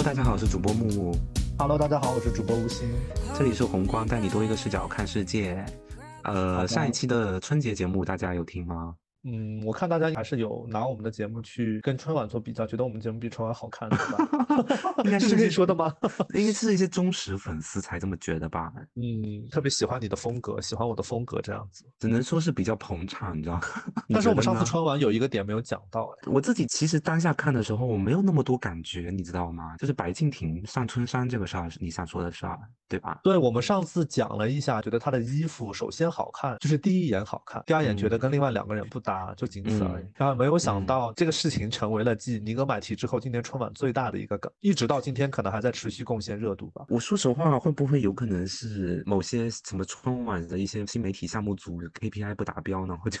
Hello，大家好，我是主播木木。Hello，大家好，我是主播吴昕。这里是红光，带你多一个视角看世界。呃，上一期的春节节目大家有听吗？嗯，我看大家还是有拿我们的节目去跟春晚做比较，觉得我们节目比春晚好看，对吧？应该这是可以说的吗？应该是一些忠实粉丝才这么觉得吧？嗯，特别喜欢你的风格，喜欢我的风格这样子。只能说是比较捧场，你知道？你 但是我们上次春晚有一个点没有讲到，哎，我自己其实当下看的时候，我没有那么多感觉，你知道吗？就是白敬亭上春山这个事儿，你想说的事儿，对吧？对我们上次讲了一下，觉得他的衣服首先好看，就是第一眼好看，第二眼觉得跟另外两个人不搭，就仅此而已。嗯然后没有想嗯到这个事情成为了继尼格买提之后，今年春晚最大的一个梗，一直到今天可能还在持续贡献热度吧。我说实话，会不会有可能是某些什么春晚的一些新媒体项目组 KPI 不达标呢？我就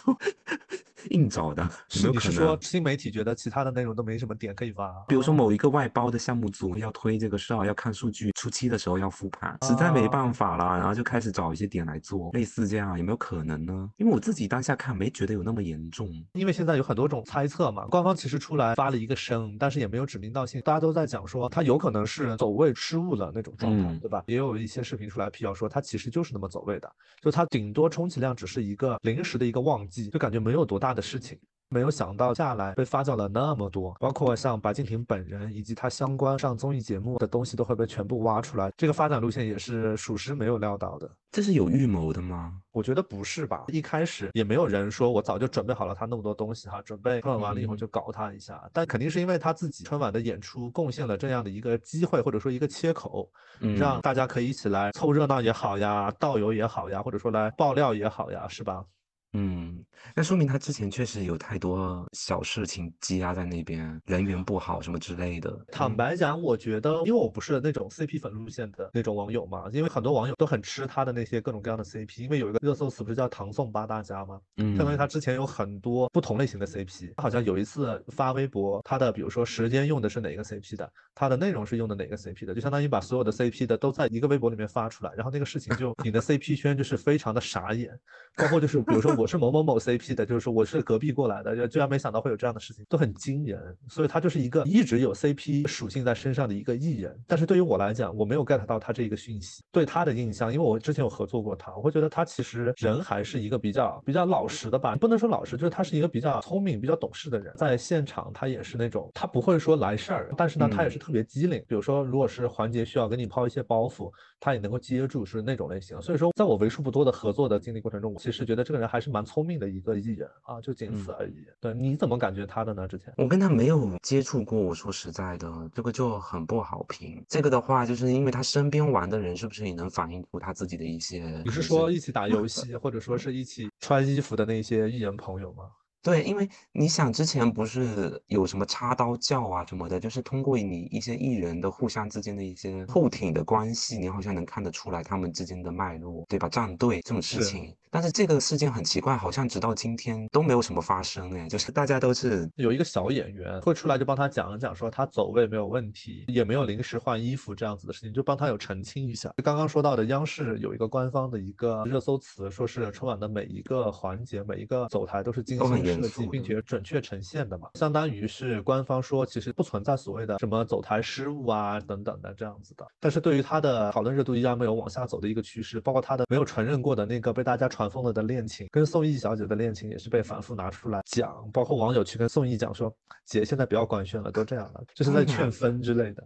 硬找的，有没是有可能你是说？新媒体觉得其他的内容都没什么点可以发？比如说某一个外包的项目组要推这个事儿，要看数据，初期的时候要复盘，实在没办法了，然后就开始找一些点来做，类似这样，有没有可能呢？因为我自己当下看没觉得有那么严重。因为现在有很多种猜测嘛，官方其实出来发了一个声，但是也没有指名道姓，大家都在讲说他有可能是走位失误的那种状态，嗯对吧？也有一些视频出来辟谣说他其实就是那么走位的，就他顶多充其量只是一个临时的一个忘记，就感觉没有多大的事情。没有想到下来被发酵了那么多，包括像白敬亭本人以及他相关上综艺节目的东西都会被全部挖出来，这个发展路线也是属实没有料到的。这是有预谋的吗？我觉得不是吧？一开始也没有人说我早就准备好了他那么多东西哈，准备春晚完了以后嗯就搞他一下。但肯定是因为他自己春晚的演出贡献了这样的一个机会，或者说一个切口，嗯让大家可以一起来凑热闹也好呀，倒油也好呀，或者说来爆料也好呀，是吧？嗯，那说明他之前确实有太多小事情积压在那边，人缘不好什么之类的。坦白讲，我觉得，因为我不是那种 CP 粉路线的那种网友嘛，因为很多网友都很吃他的那些各种各样的 CP，因为有一个热搜词不是叫唐宋八大家吗？嗯，相当于他之前有很多不同类型的 CP，他好像有一次发微博，他的比如说时间用的是哪个 CP 的，他的内容是用的哪个 CP 的，就相当于把所有的 CP 的都在一个微博里面发出来，然后那个事情就你的 CP 圈就是非常的傻眼，包括就是比如说我是某某某 CP 的，就是说我是隔壁过来的，就居然没想到会有这样的事情，都很惊人，所以他就是一个一直有 CP 属性在身上的一个艺人，但是对于我来讲，我没有 get 到他这一个讯息，对他的印象，因为我之前有合作过他，我会觉得他其实人还是一个比较比较老实的吧，不能说老实，就是他是一个比较聪明、比较懂事的人，在现场他也是那种他不会说来事儿，但是呢，他也嗯。是特别机灵，比如说如果是环节需要给你抛一些包袱，他也能够接住，是那种类型。所以说，在我为数不多的合作的经历过程中，我其实觉得这个人还是蛮聪明的一个艺人啊，就仅此而已。对，你怎么感觉他的呢？之前？我跟他没有接触过，我说实在的，这个就很不好评。这个的话，就是因为他身边玩的人是不是也能反映出他自己的一些？你是说一起打游戏，或者说是一起穿衣服的那些艺人朋友吗？对，因为你想之前不是有什么插刀教啊什么的，就是通过你一些艺人的互相之间的一些后挺的关系，你好像能看得出来他们之间的脉络，对吧？站队这种事情，但是这个事件很奇怪，好像直到今天都没有什么发生，哎，就是大家都是有一个小演员会出来就帮他讲一讲，说他走位没有问题，也没有临时换衣服这样子的事情，就帮他有澄清一下。刚刚说到的央视有一个官方的一个热搜词，说是春晚的每一个环节、每一个走台都是精心设计，并且准确呈现的嘛，相当于是官方说其实不存在所谓的什么走台失误啊等等的这样子的。但是对于他的讨论热度依然没有往下走的一个趋势，包括他的没有承认过的那个被大家传疯了的恋情，跟宋轶小姐的恋情也是被反复拿出来讲，包括网友去跟宋轶讲说，姐现在不要官宣了，都这样了，就是在嗯劝分之类的。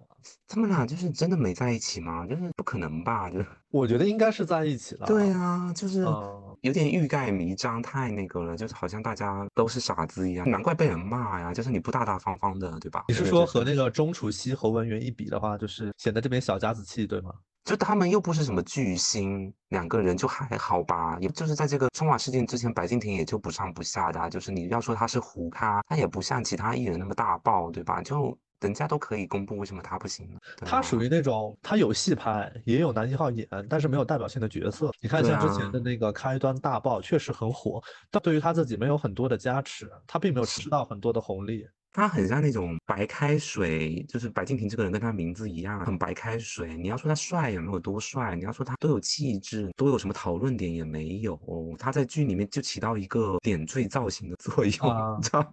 他们俩就是真的没在一起吗？就是不可能吧？就是我觉得应该是在一起了。对啊，就是嗯有点欲盖弥彰，太那个了，就是好像大家都是傻子一样，难怪被人骂呀，就是你不大大方方的，对吧？你是说和那个钟楚曦、侯文元一比的话，就是显得这边小家子气，对吗？就他们又不是什么巨星，两个人就还好吧，也就是在这个春晚事件之前，白敬亭也就不上不下的啊、就是你要说他是糊咖，他也不像其他艺人那么大爆，对吧？就人家都可以公布，为什么他不行呢？他属于那种他有戏拍，也有男一号演，但是没有代表性的角色。你看像之前啊的那个开端大爆，确实很火，但对于他自己没有很多的加持，他并没有吃到很多的红利。他很像那种白开水，就是白敬亭这个人跟他名字一样，很白开水。你要说他帅也没有多帅，你要说他多有气质，多有什么讨论点也没有。他在剧里面就起到一个点缀造型的作用，啊你知道？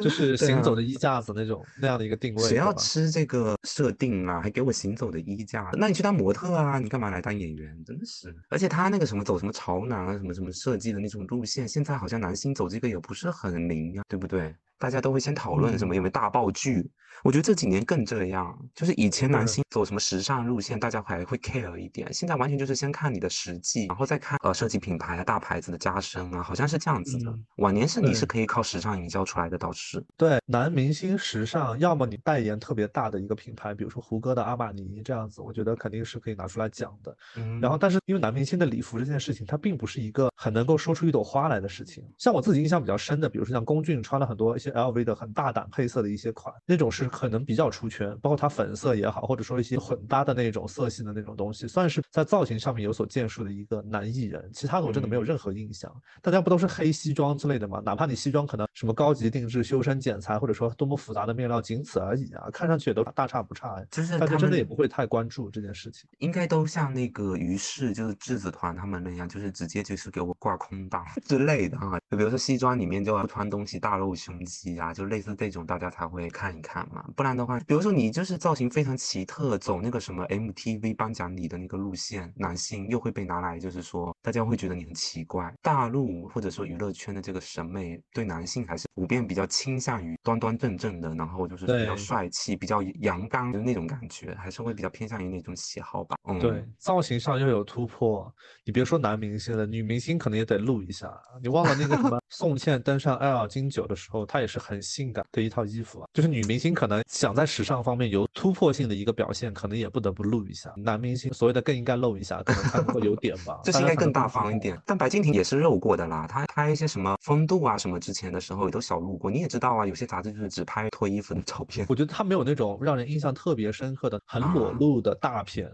就是行走的衣架子那种那样的一个定位，谁要吃这个设定啊？还给我行走的衣架？那你去当模特啊？你干嘛来当演员？真的是，而且他那个什么走什么潮男啊，什么什么设计的那种路线，现在好像男星走这个也不是很灵啊，对不对？大家都会先讨论什么嗯有没有大爆剧。我觉得这几年更这样，就是以前男对星走什么时尚路线，大家还会 care 一点，现在完全就是先看你的实际，然后再看呃设计品牌啊、大牌子的加深啊，好像是这样子的。嗯晚年是你是可以靠时尚营销出来的，倒是。对，男明星时尚，要么你代言特别大的一个品牌，比如说胡歌的阿玛尼这样子，我觉得肯定是可以拿出来讲的。嗯，然后，但是因为男明星的礼服这件事情，它并不是一个很能够说出一朵花来的事情。像我自己印象比较深的，比如说像龚俊穿了很多一些 LV 的很大胆配色的一些款，那种是可能比较出圈，包括它粉色也好，或者说一些混搭的那种色系的那种东西，算是在造型上面有所建树的一个男艺人。其他的我真的没有嗯任何印象。大家不都是黑西装之类的吗？哪怕你西装可能什么高级定制、修身剪裁，或者说多么复杂的面料，仅此而已啊，看上去也都大差不差呀。就是大家真的也不会太关注这件事情。应该都像那个于适，就是质子团他们那样，就是直接就是给我挂空档 之类的啊。就比如说西装里面就要穿东西大露胸肌啊，就类似这种，大家才会看一看嘛。不然的话，比如说你就是造型非常奇特，走那个什么 MTV 颁奖礼的那个路线，男性又会被拿来，就是说大家会觉得你很奇怪。大陆或者说娱乐圈的这个审美对男性还是普遍比较倾向于端端正正的，然后就是比较帅气、比较阳刚的那种感觉，还是会比较偏向于那种喜好吧。嗯，对，造型上又有突破，你别说男明星了，女明星可能也得露一下。你忘了那个什么 宋茜登上 L 金九的时候，她也是很性感的一套衣服啊。就是女明星可能想在时尚方面有突破性的一个表现，可能也不得不露一下。男明星所谓的更应该露一下，可能才能够有点吧 这是应该更大方一点。但白敬亭也是露过的啦，他拍一些什么风度啊什么之前的时候也都小露过。你也知道啊，有些杂志就是只拍脱衣服的照片。我觉得他没有那种让人印象特别深刻的、很裸啊露的大片，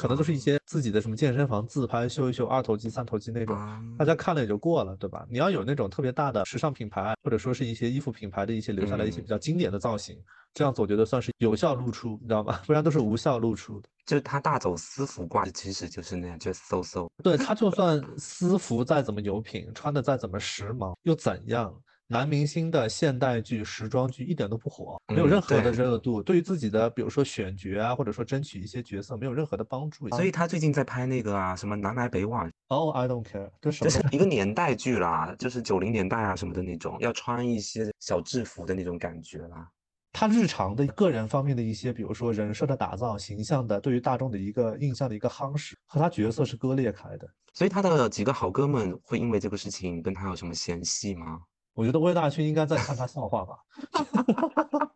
可能都是一些自己的什么健身房自拍、秀一秀二头肌、三头肌那种，啊大家看了也就过了，对吧？你要有那种特别大的时尚品牌，或者说是一些衣服品牌的一些留下来一些嗯比较经典的造型，这样子我觉得算是有效露出，你知道吗？不然都是无效露出的。就是他大走私服挂，其实就是那样，就 so so。对他就算私服再怎么有品，穿的再怎么时髦，又怎样？男明星的现代剧、时装剧一点都不火，没有嗯任何的热度，对于自己的比如说选角啊，或者说争取一些角色，没有任何的帮助。所以他最近在拍那个啊，什么南来北往，哦、i don't care，这什么就是一个年代剧啦，就是九零年代啊什么的那种，要穿一些小制服的那种感觉啦。他日常的个人方面的一些，比如说人设的打造、形象的对于大众的一个印象的一个夯实，和他角色是割裂开的。所以他的几个好哥们会因为这个事情跟他有什么嫌隙吗？我觉得魏大勋应该在看他笑话吧。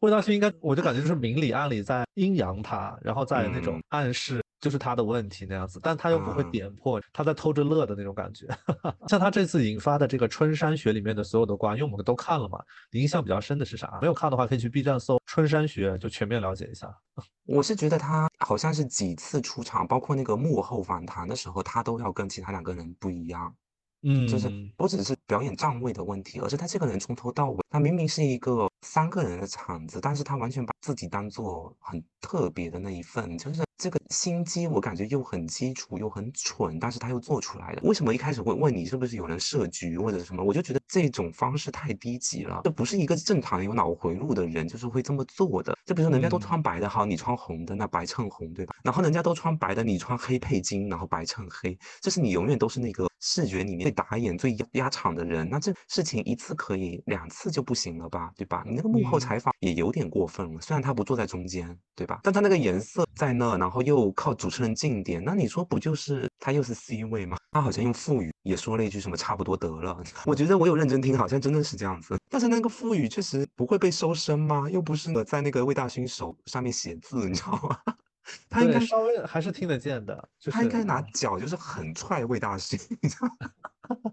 魏大勋应该，我就感觉就是明里暗里在阴阳他，然后在那种嗯暗示就是他的问题那样子，但他又不会嗯点破，他在偷着乐的那种感觉。像他这次引发的这个春山学里面的所有的瓜，因为我们都看了嘛，你印象比较深的是啥？没有看的话，可以去 B 站搜春山学，就全面了解一下。我是觉得他好像是几次出场，包括那个幕后访谈的时候，他都要跟其他两个人不一样。嗯，就是不只是表演站位的问题，而是他这个人从头到尾，他明明是一个三个人的场子，但是他完全把自己当做很特别的那一份，就是这个心机，我感觉又很基础又很蠢，但是他又做出来了。为什么一开始会问你是不是有人设局或者什么？我就觉得这种方式太低级了，这不是一个正常有脑回路的人就是会这么做的。就比如说人家都嗯穿白的，好，你穿红的，那白衬红，对吧？然后人家都穿白的，你穿黑配金，然后白衬黑，就是你永远都是那个视觉里面最打眼、最压压场的人。那这事情一次可以，两次就不行了吧，对吧？你那个幕后嗯采访也有点过分了，虽然他不坐在中间，对吧？但他那个颜色在那，然后又靠主持人近点，那你说不就是他又是 C 位吗？他好像用腹语也说了一句什么差不多得了。我觉得我有认真听，好像真的是这样子。但是那个腹语确实不会被收声吗？又不是在那个魏大勋手上面写字，你知道吗？他应该稍微还是听得见的，就是他应该拿脚就是很踹魏大勋，你知道吗？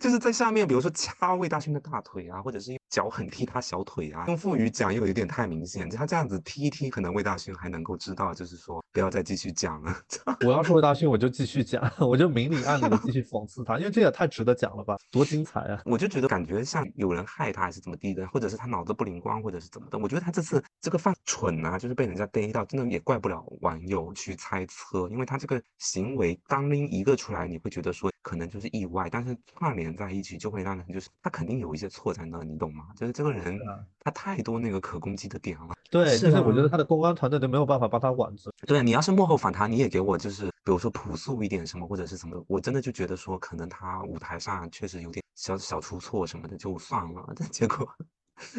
就是在下面，比如说掐魏大勋的大腿啊，或者是脚很踢他小腿啊。用腹语讲又有点太明显，他这样子踢一踢，可能魏大勋还能够知道，就是说不要再继续讲了。我要是魏大勋，我就继续讲，我就明里暗里的继续讽刺他，因为这也太值得讲了吧，多精彩啊！我就觉得感觉像有人害他还是怎么地的，或者是他脑子不灵光，或者是怎么的。我觉得他这次这个犯蠢啊，就是被人家逮到，真的也怪不了网友去猜测，因为他这个行为单拎一个出来，你会觉得说可能就是意外，但是串联在一起就会让人就是他肯定有一些错在那，你懂吗？就是这个人啊他太多那个可攻击的点了。对，是就是我觉得啊他的公关团队都没有办法帮他挽尊。对你要是幕后访谈，你也给我就是比如说朴素一点什么或者是什么，我真的就觉得说可能他舞台上确实有点小小出错什么的就算了，但结果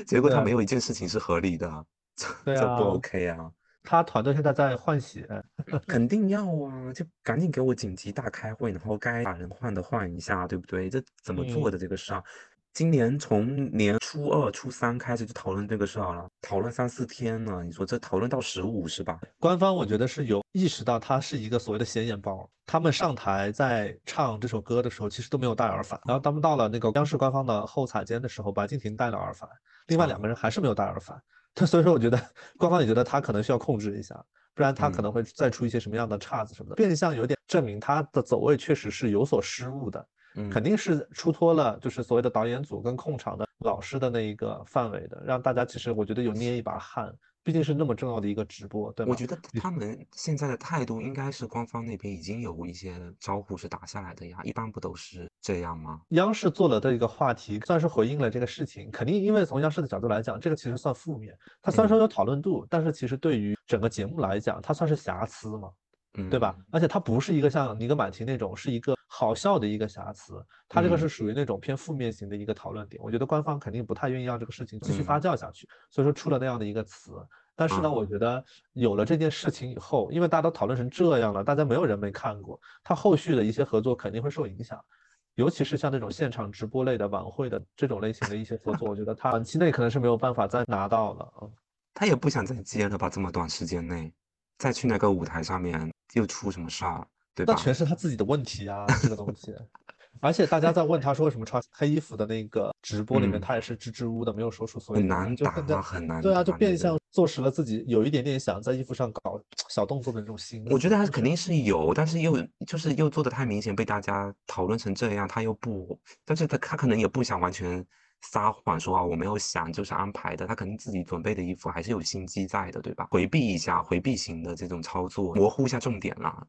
结果他没有一件事情是合理的，这不啊 OK 啊。他团队现在在换血，肯定要啊，就赶紧给我紧急大开会，然后该把人换的换一下，对不对？这怎么做嗯的这个事儿？今年从年初二、初三开始就讨论这个事儿了，讨论三四天呢。你说这讨论到十五是吧？官方我觉得是有意识到他是一个所谓的显眼包。他们上台在唱这首歌的时候，其实都没有戴耳返。然后他们到了那个央视官方的后采间的时候，白敬亭戴了耳返，另外两个人还是没有戴耳返。他所以说，我觉得官方也觉得他可能需要控制一下，不然他可嗯能会再出一些什么样的岔子什么的，变相有点证明他的走位确实是有所失误的。嗯，肯定是出脱了，就是所谓的导演组跟控场的老师的那一个范围的，让大家其实我觉得有捏一把汗，毕竟是那么重要的一个直播，对吧？我觉得他们现在的态度应该是官方那边已经有一些招呼是打下来的呀，一般不都是这样吗？央视做了的一个话题，算是回应了这个事情。肯定因为从央视的角度来讲，这个其实算负面，它虽然说有讨论度，但是其实对于整个节目来讲，它算是瑕疵嘛。嗯，对吧？？而且它不是一个像尼格买提那种是一个好笑的一个瑕疵，它这个嗯是属于那种偏负面型的一个讨论点。我觉得官方肯定不太愿意让这个事情继续发嗯酵下去，所以说出了那样的一个词。但是呢，啊我觉得有了这件事情以后，因为大家都讨论成这样了，大家没有人没看过，它后续的一些合作肯定会受影响。尤其是像那种现场直播类的晚会的这种类型的一些合作，我觉得他短期内可能是没有办法再拿到了啊。他也不想再接了吧？这么短时间内再去那个舞台上面又出什么事儿，对吧？那全是他自己的问题啊，这个东西。而且大家在问他说为什么穿黑衣服的那个直播里面，嗯他也是支支吾吾的，没有说出所以很难就很难对啊，就变相坐实了自己有一点点想在衣服上搞小动作的那种心思。我觉得他就是肯定是有，但是又就是又做的太明显，被大家讨论成这样，他又不，但是他他可能也不想完全撒谎说啊我没有想，就是安排的，他肯定自己准备的衣服还是有心机在的，对吧？回避一下，回避型的这种操作，模糊一下重点啦。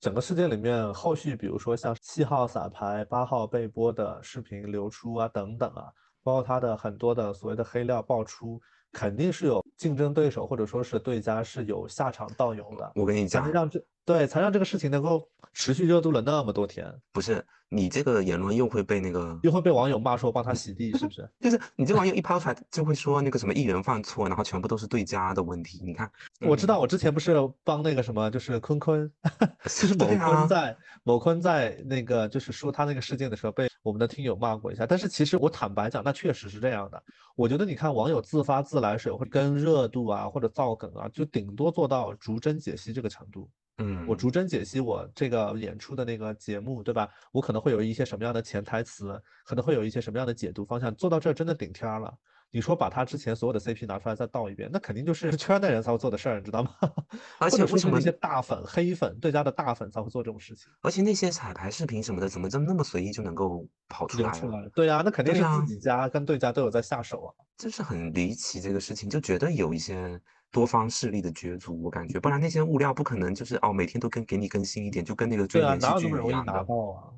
整个事件里面，后续比如说像七号撒牌、八号被播的视频流出啊等等啊，包括他的很多的所谓的黑料爆出，肯定是有竞争对手或者说是对家是有下场盗用的，我跟你讲，让这对才让这个事情能够持续热度了那么多天，不是你这个言论又会被那个又会被网友骂说帮他洗地，是不是？就是你这网友一抛出来就会说那个什么艺人犯错，然后全部都是对家的问题。你看，嗯我知道，我之前不是帮那个什么，就是坤坤，就是某坤在某坤在那个就是说他那个事件的时候，被我们的听友骂过一下。但是其实我坦白讲，那确实是这样的。我觉得你看网友自发自来水或者跟热度啊，或者造梗啊，就顶多做到逐帧解析这个程度。嗯，我逐帧解析我这个演出的那个节目，对吧？我可能会有一些什么样的潜台词，可能会有一些什么样的解读方向，做到这儿真的顶天儿了。你说把他之前所有的 CP 拿出来再倒一遍，那肯定就是 圈内人才会做的事儿，你知道吗？而且为什么是那些大粉、黑粉、对家的大粉才会做这种事情，而且那些彩排视频什么的，怎么这么那么随意就能够跑出来。对啊、那肯定是自己家跟对家都有在下手啊。就是很离奇这个事情，就觉得有一些多方势力的角逐，我感觉，不然那些物料不可能就是哦每天都跟给你更新一点，就跟那个追连续剧一样的。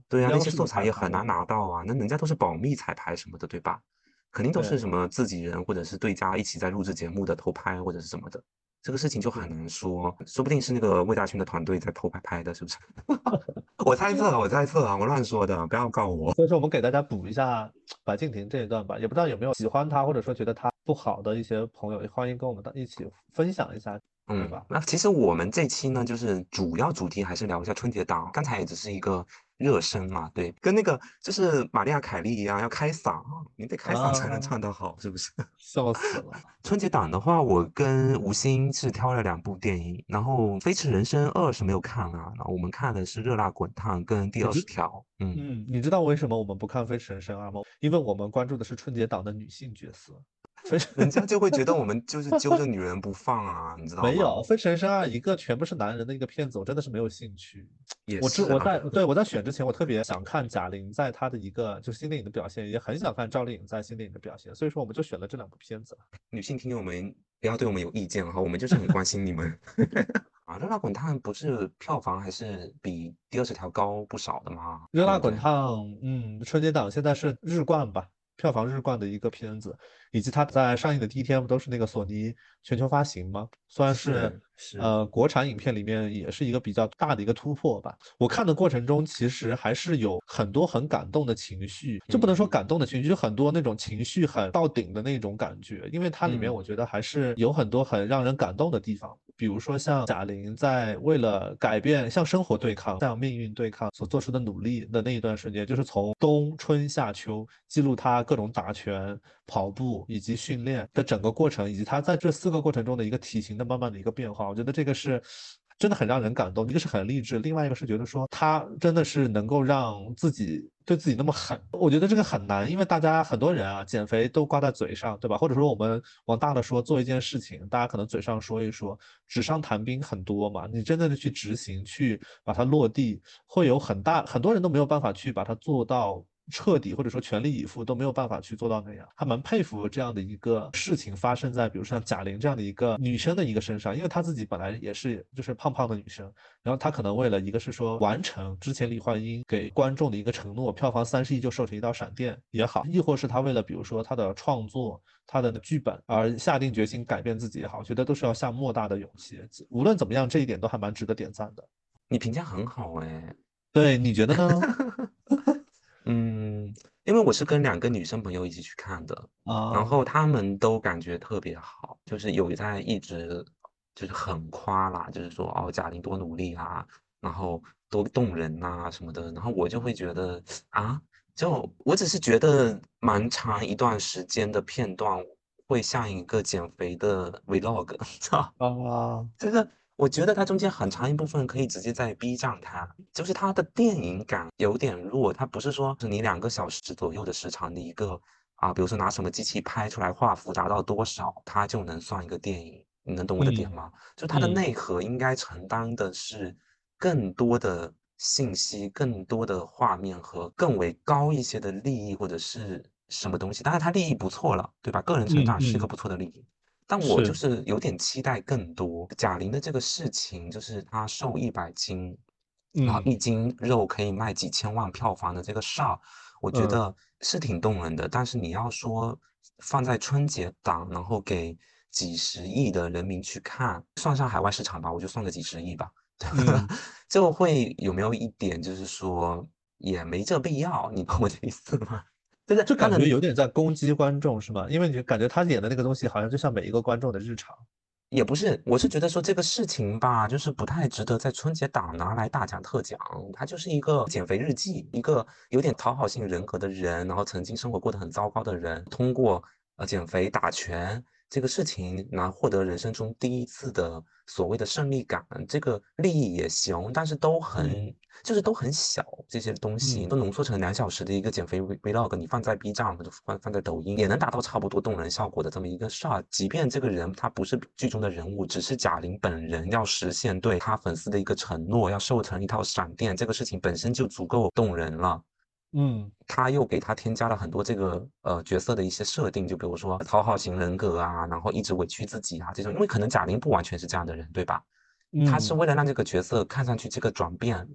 对啊，那些素材也很难拿到啊，那人家都是保密彩排什么的，对吧？肯定都是什么自己人或者是对家一起在录制节目的偷拍或者是什么的，这个事情就很难说，说不定是那个魏大勋的团队在偷拍拍的，是不是？我猜测，我猜测啊，我乱说的，不要告我。所以说，我们给大家补一下白敬亭这一段吧，也不知道有没有喜欢他或者说觉得他不好的一些朋友，欢迎跟我们一起分享一下，嗯吧，？那其实我们这期呢，就是主要主题还是聊一下春节档，刚才也只是一个热身嘛，对，跟那个就是玛利亚凯莉一样，要开嗓，你得开嗓才能啊唱得好，是不是？笑死了。春节档的话，我跟吴昕是挑了两部电影，然后《飞驰人生二》是没有看啊，然后我们看的是《热辣滚烫》跟《第二十条》，嗯，嗯，你知道为什么我们不看《飞驰人生二》吗？因为我们关注的是春节档的女性角色。飞驰 人家就会觉得我们就是 揪着女人不放啊，你知道吗？没有《飞驰人生二》一个全部是男人的一个片子，我真的是没有兴趣。也是啊我在 对我在选之前，我特别想看贾玲在她的一个就是新电影的表现，也很想看赵丽颖在新电影的表现，所以说我们就选了这两部片子。女性听友们不要对我们有意见哈，我们就是很关心你们。啊，《热辣滚烫》不是票房还是比《第二十条》高不少的吗？热辣滚烫，嗯，春节档现在是日冠吧？票房日冠的一个片子，以及它在上映的第一天不都是那个索尼全球发行吗？算是是呃国产影片里面也是一个比较大的一个突破吧。我看的过程中，其实还是有很多很感动的情绪，就不能说感动的情绪，就很多那种情绪很到顶的那种感觉，因为它里面嗯我觉得还是有很多很让人感动的地方。比如说像贾玲在为了改变、向生活对抗、向命运对抗所做出的努力的那一段时间，就是从冬、春、夏、秋记录她各种打拳、跑步以及训练的整个过程，以及他在这四个过程中的一个体型的慢慢的一个变化。我觉得这个是真的很让人感动，一个是很励志，另外一个是觉得说他真的是能够让自己对自己那么狠。我觉得这个很难，因为大家很多人啊，减肥都挂在嘴上，对吧？或者说我们往大了说，做一件事情，大家可能嘴上说一说，纸上谈兵很多嘛，你真正的去执行，去把它落地，会有很大很多人都没有办法去把它做到。彻底或者说全力以赴都没有办法去做到那样，还蛮佩服这样的一个事情发生在比如像贾玲这样的一个女生的一个身上，因为她自己本来也是就是胖胖的女生，然后她可能为了一个是说完成之前李焕英给观众的一个承诺，票房三十亿就瘦成一道闪电也好，亦或是她为了比如说她的创作、她的剧本而下定决心改变自己也好，我觉得都是要下莫大的勇气。无论怎么样，这一点都还蛮值得点赞的。你评价很好哎、对，你觉得呢？嗯，因为我是跟两个女生朋友一起去看的，啊，然后她们都感觉特别好，就是有在一直就是很夸啦，就是说哦贾玲多努力啊，然后多动人呐、什么的，然后我就会觉得啊，就我只是觉得蛮长一段时间的片段会像一个减肥的 vlog，知道啊，就是我觉得它中间很长一部分可以直接在 B 站看，就是它的电影感有点弱，它不是说是你两个小时左右的时长的一个啊，比如说拿什么机器拍出来画幅达到多少，它就能算一个电影，你能懂我的点嗯吗？就它的嗯内核应该承担的是更多的信息、更多的画面和更为高一些的利益或者是什么东西。当然，它利益不错了，对吧？个人成嗯长是一个嗯不错的利益。但我就是是有点期待更多。贾玲的这个事情，就是她瘦一百斤，然后嗯一斤肉可以卖几千万票房的这个事儿，我觉嗯得是挺动人的。但是你要说放在春节档，然后给几十亿的人民去看，算上海外市场吧，我就算个几十亿吧，嗯 就会有没有一点就是说也没这必要，你懂我的意思吗？就是就感觉有点在攻击观众是吗？因为你感觉他演的那个东西好像就像每一个观众的日常。也不是，我是觉得说这个事情吧，就是不太值得在春节档拿来大讲特讲。他就是一个减肥日记，一个有点讨好性人格的人，然后曾经生活过得很糟糕的人，通过呃减肥打拳这个事情，拿获得人生中第一次的所谓的胜利感。这个利益也行，但是都很、嗯就是都很小，这些东西嗯都浓缩成两小时的一个减肥 vlog，vlog，你放在 B 站或者放放在抖音，也能达到差不多动人效果的这么一个事儿。即便这个人他不是剧中的人物，只是贾玲本人要实现对他粉丝的一个承诺，要瘦成一套闪电，这个事情本身就足够动人了。嗯他又给他添加了很多这个呃角色的一些设定，就比如说讨好型人格啊，然后一直委屈自己啊这种，因为可能贾玲不完全是这样的人，对吧？他是嗯为了让这个角色看上去这个转变，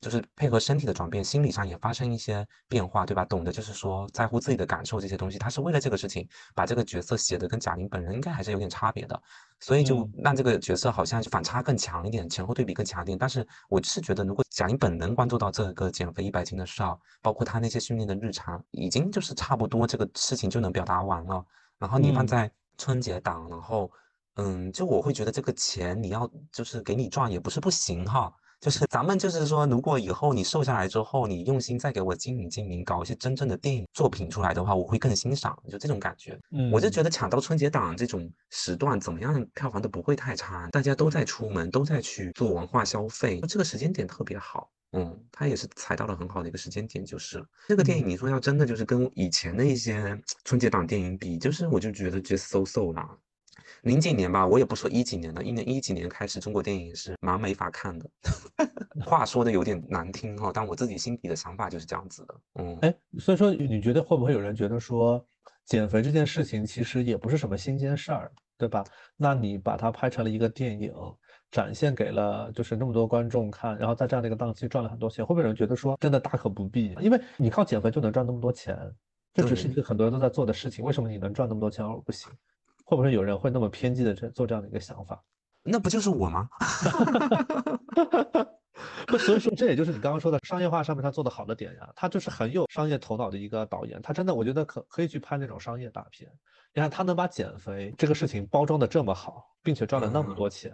就是配合身体的转变，心理上也发生一些变化，对吧？懂得就是说在乎自己的感受这些东西，他是为了这个事情把这个角色写的跟贾玲本人应该还是有点差别的，所以就嗯让这个角色好像反差更强一点，前后对比更强一点。但是我是觉得，如果贾玲本人关注到这个减肥一百斤的事儿，包括她那些训练的日常，已经就是差不多这个事情就能表达完了。然后你放嗯在春节档，然后嗯，就我会觉得这个钱你要就是给你赚也不是不行哈。就是咱们就是说，如果以后你瘦下来之后，你用心再给我经营经营，搞一些真正的电影作品出来的话，我会更欣赏，就这种感觉。我就嗯觉得抢到春节档这种时段，怎么样票房都不会太差，大家都在出门，都在去做文化消费，这个时间点特别好。嗯，他也是踩到了很好的一个时间点，就是。这个电影，嗯你说要真的就是跟以前的一些 春节档电影比，就是我就觉得 just so so 啦。零几年吧，我也不说一几年了，一年一几年开始，中国电影是蛮没法看的。话说的有点难听哈、但我自己心底的想法就是这样子的。嗯，哎，所以说你觉得会不会有人觉得说，减肥这件事情其实也不是什么新鲜事儿，对吧？那你把它拍成了一个电影，展现给了就是那么多观众看，然后在这样的一个档期赚了很多钱，会不会有人觉得说真的大可不必？因为你靠减肥就能赚那么多钱，这只是一个很多人都在做的事情，为什么你能赚那么多钱而我不行？会不会有人会那么偏激的这做这样的一个想法？那不就是我吗？不，所以说这也就是你刚刚说的商业化上面他做的好的点呀，他就是很有商业头脑的一个导演，他真的我觉得可可以去拍那种商业大片。你看他能把减肥这个事情包装的这么好，并且赚了那么多钱，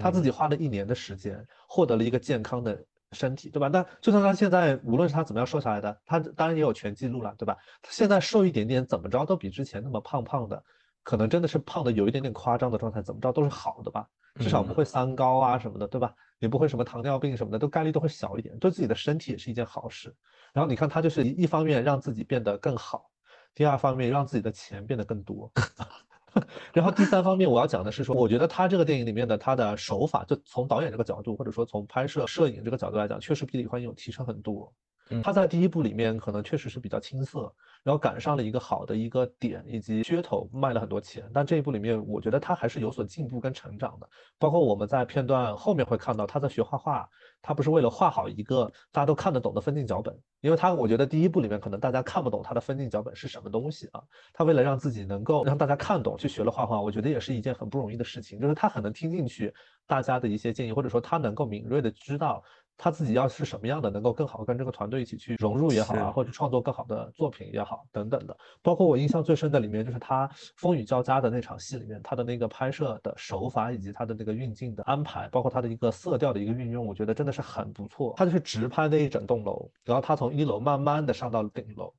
他自嗯己花了一年的时间获得了一个健康的身体，对吧？那就算他现在无论是他怎么样瘦下来的，他当然也有全记录了，对吧？他现在瘦一点点，怎么着都比之前那么胖胖的，可能真的是胖的有一点点夸张的状态，怎么着都是好的吧？至少不嗯会三高啊什么的，对吧？也不会什么糖尿病什么的，都概率都会小一点，对自己的身体也是一件好事。然后你看他就是一一方面让自己变得更好，第二方面让自己的钱变得更多。然后第三方面我要讲的是说，我觉得他这个电影里面的他的手法，就从导演这个角度，或者说从拍摄摄影这个角度来讲，确实比李焕英有提升很多。嗯他在第一部里面可能确实是比较青涩，然后赶上了一个好的一个点以及噱头，卖了很多钱。但这一部里面，我觉得他还是有所进步跟成长的。包括我们在片段后面会看到他在学画画，他不是为了画好一个大家都看得懂的分镜脚本，因为他我觉得第一部里面可能大家看不懂他的分镜脚本是什么东西啊。他为了让自己能够让大家看懂，去学了画画，我觉得也是一件很不容易的事情。就是他很能听进去大家的一些建议，或者说他能够敏锐的知道他自己要是什么样的，能够更好跟这个团队一起去融入也好啊，或者创作更好的作品也好，等等的。包括我印象最深的里面，就是他风雨交加的那场戏里面，他的那个拍摄的手法以及他的那个运镜的安排，包括他的一个色调的一个运用，我觉得真的是很不错。他就是直拍那一整栋楼，然后他从一楼慢慢的上到顶楼。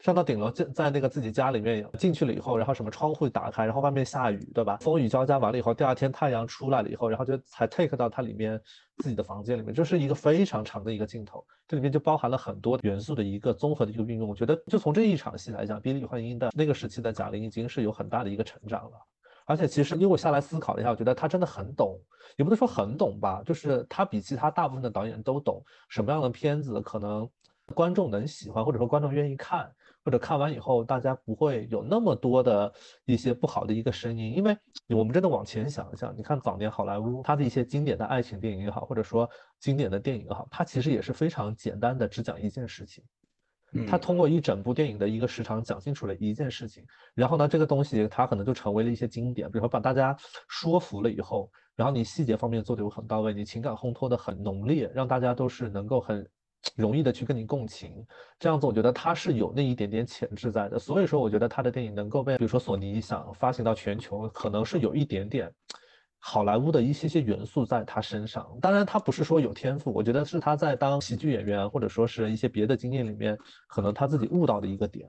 上到顶楼，在在那个自己家里面进去了以后，然后什么窗户打开，然后外面下雨，对吧？风雨交加完了以后，第二天太阳出来了以后，然后就才 take 到它里面自己的房间里面，这是一个非常长的一个镜头，这里面就包含了很多元素的一个综合的一个运用。我觉得就从这一场戏来讲，比李焕英的那个时期的贾玲已经是有很大的一个成长了。而且其实因为我下来思考了一下，我觉得他真的很懂，也不能说很懂吧，就是他比其他大部分的导演都懂什么样的片子可能观众能喜欢，或者说观众愿意看，或者看完以后大家不会有那么多的一些不好的一个声音。因为我们真的往前想一想，你看早年好莱坞它的一些经典的爱情电影也好，或者说经典的电影也好，它其实也是非常简单的，只讲一件事情。他嗯通过一整部电影的一个时长讲清楚了一件事情，然后呢，这个东西它可能就成为了一些经典，比如说把大家说服了以后，然后你细节方面做得又很到位，你情感烘托的很浓烈，让大家都是能够很容易的去跟你共情，这样子我觉得他是有那一点点潜质在的，所以说我觉得他的电影能够被比如说索尼想发行到全球，可能是有一点点。好莱坞的一些些元素在他身上，当然他不是说有天赋，我觉得是他在当喜剧演员或者说是一些别的经验里面，可能他自己悟到的一个点，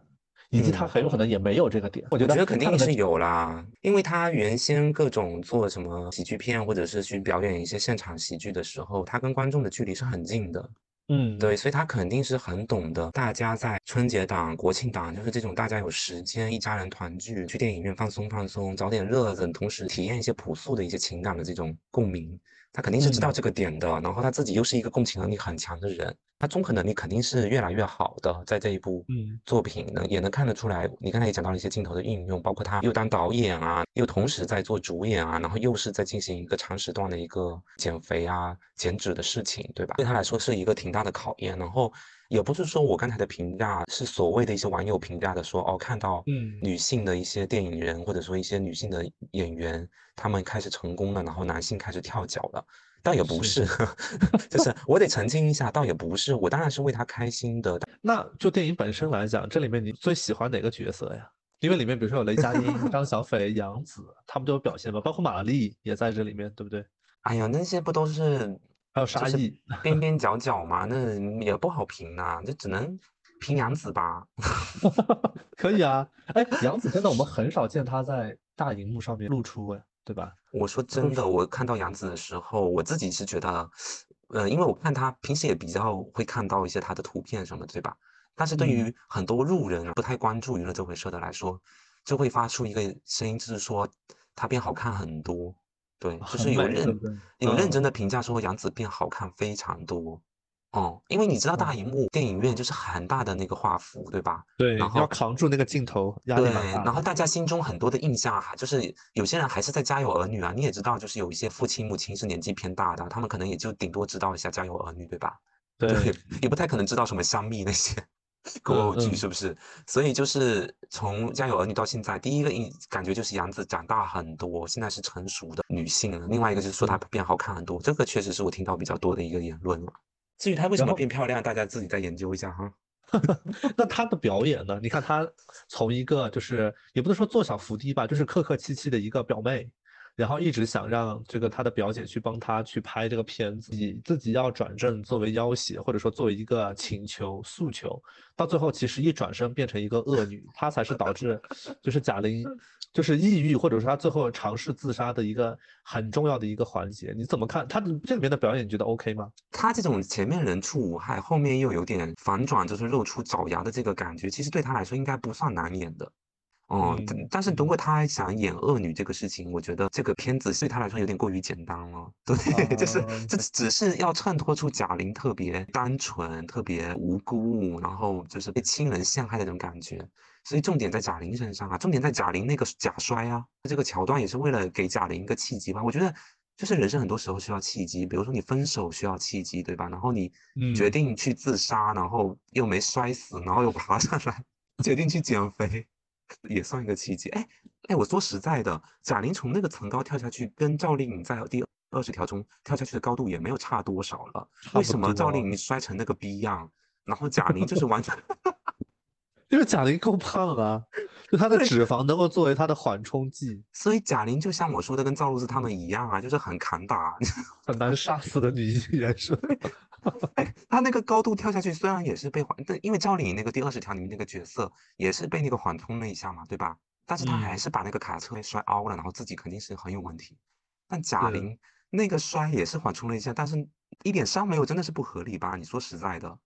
以及他嗯很有可能也没有这个点。我觉得我觉得肯定是有啦，因为他原先各种做什么喜剧片，或者是去表演一些现场喜剧的时候，他跟观众的距离是很近的。嗯，对，所以他肯定是很懂得，大家在春节档、国庆档，就是这种大家有时间，一家人团聚，去电影院放松放松，找点乐子，同时体验一些朴素的一些情感的这种共鸣，他肯定是知道嗯。这个点的。然后他自己又是一个共情能力很强的人，他综合能力肯定是越来越好的，在这一部嗯作品呢，也能看得出来。你刚才也讲到了一些镜头的运用，包括他又当导演啊，又同时在做主演啊，然后又是在进行一个长时段的一个减肥啊、减脂的事情，对吧？对他来说是一个挺大的考验。然后也不是说我刚才的评价是所谓的一些网友评价的说，哦，看到嗯女性的一些电影人或者说一些女性的演员，他们开始成功了，然后男性开始跳脚了。倒也不是是，就是我得澄清一下，倒也不是，我当然是为他开心的，那就电影本身来讲，这里面你最喜欢哪个角色呀？因为里面比如说有雷佳音、张小斐、杨紫，他们都有表现吧，包括马丽也在这里面，对不对？哎呀，那些不都是还有沙溢，边边角角嘛，那也不好评呐、就只能评杨紫吧。可以啊。哎，杨紫真的我们很少见她在大荧幕上面露出，哎，对吧？我说真的，我看到杨紫的时候，我自己是觉得，呃，因为我看她平时也比较会看到一些她的图片什么，对吧？但是对嗯于很多路人啊不太关注娱乐这回事的来说，就会发出一个声音，就是说她变好看很多。对，就是，有认有认真的评价说杨紫变好看非常多。哦，因为你知道大荧幕电影院就是很大的那个画幅，对吧？对，然后要扛住那个镜头，压力对。然后大家心中很多的印象还就是有些人还是在家有儿女啊，你也知道，就是有一些父亲母亲是年纪偏大的，他们可能也就顶多知道一下家有儿女，对吧？对，也不太可能知道什么香蜜那些。古偶剧是不是？所以就是从《家有儿女》到现在，第一个印感觉就是杨紫长大很多，现在是成熟的女性了。另外一个就是说她变好看很多，这个确实是我听到比较多的一个言论了。至于她为什么变漂亮，大家自己再研究一下哈。那她的表演呢？你看她从一个就是也不能说坐享伏低吧，就是客客气气的一个表妹，然后一直想让这个她的表姐去帮她去拍这个片子，以自己要转正作为要挟，或者说作为一个请求诉求，到最后其实一转身变成一个恶女，她才是导致就是贾玲就是抑郁，或者说他最后尝试自杀的一个很重要的一个环节。你怎么看他的这里面的表演？你觉得 OK 吗？他这种前面人畜无害，后面又有点反转，就是露出爪牙的这个感觉，其实对他来说应该不算难演的。哦，但嗯但是如嗯果他想演恶女这个事情，我觉得这个片子对他来说有点过于简单了。对，就是啊这只是要衬托出贾玲特别单纯、特别无辜，然后就是被亲人陷害的那种感觉。所以重点在贾玲身上啊，重点在贾玲那个假摔啊，这个桥段也是为了给贾玲一个契机吧。我觉得就是人生很多时候需要契机，比如说你分手需要契机，对吧？然后你决嗯定去自杀，然后又没摔死，然后又爬上来，决定去减肥，也算一个契机。哎哎，我说实在的，贾玲从那个层高跳下去，跟赵丽颖在第二十条中跳下去的高度也没有差多少了。为什么赵丽颖摔成那个逼样，然后贾玲就是完全因为贾玲够胖啊，就她的脂肪能够作为她的缓冲剂，所以贾玲就像我说的，跟赵露思她们一样啊，就是很扛打。很难杀死的女艺人是她那个高度跳下去，虽然也是被缓，但因为赵丽颖那个第二十条里面那个角色也是被那个缓冲了一下嘛，对吧？但是她还嗯是把那个卡车给摔凹了，然后自己肯定是很有问题。但贾玲那个摔也是缓冲了一下，但是一点伤没有，真的是不合理吧？你说实在的，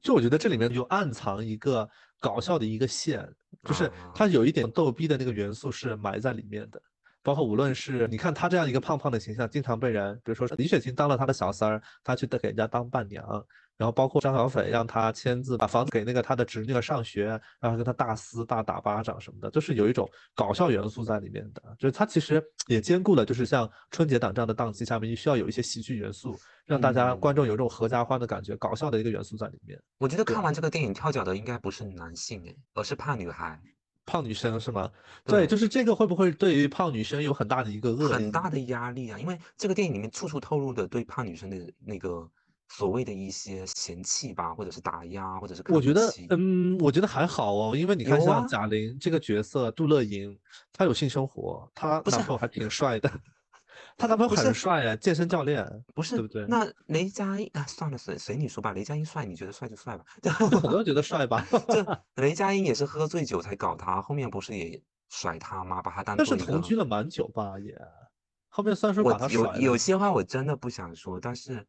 就我觉得这里面就暗藏一个搞笑的一个线，就是啊它有一点逗逼的那个元素是埋在里面的。包括无论是你看他这样一个胖胖的形象，经常被人，比如说李雪琴当了他的小三儿，他去给人家当伴娘，然后包括张小斐让他签字，把房子给那个他的侄女儿上学，然后跟他大撕大打巴掌什么的，就是有一种搞笑元素在里面的。就是他其实也兼顾了，就是像春节档这样的档期下面，需要有一些喜剧元素，让大家嗯观众有一种合家欢的感觉，搞笑的一个元素在里面。我觉得看完这个电影跳脚的应该不是男性诶，而是胖女孩，胖女生是吗？对，对就是这个会不会对于胖女生有很大的一个恶？很大的压力啊，因为这个电影里面处处透露的对胖女生的那个所谓的一些嫌弃吧，或者是打压，或者是我觉得，嗯，我觉得还好哦，因为你看像贾玲这个角色，杜乐莹，她有性生活，她男朋友还挺帅的，她男朋友很帅啊，健身教练，不是对不对？那雷佳音啊，算了，随随你说吧，雷佳音帅，你觉得帅就帅吧。就很多人觉得帅吧，这雷佳音也是喝醉酒才搞他，后面不是也甩他吗？把他当但是同居了蛮久吧，也后面虽然说我把他甩了，有有些话我真的不想说，但是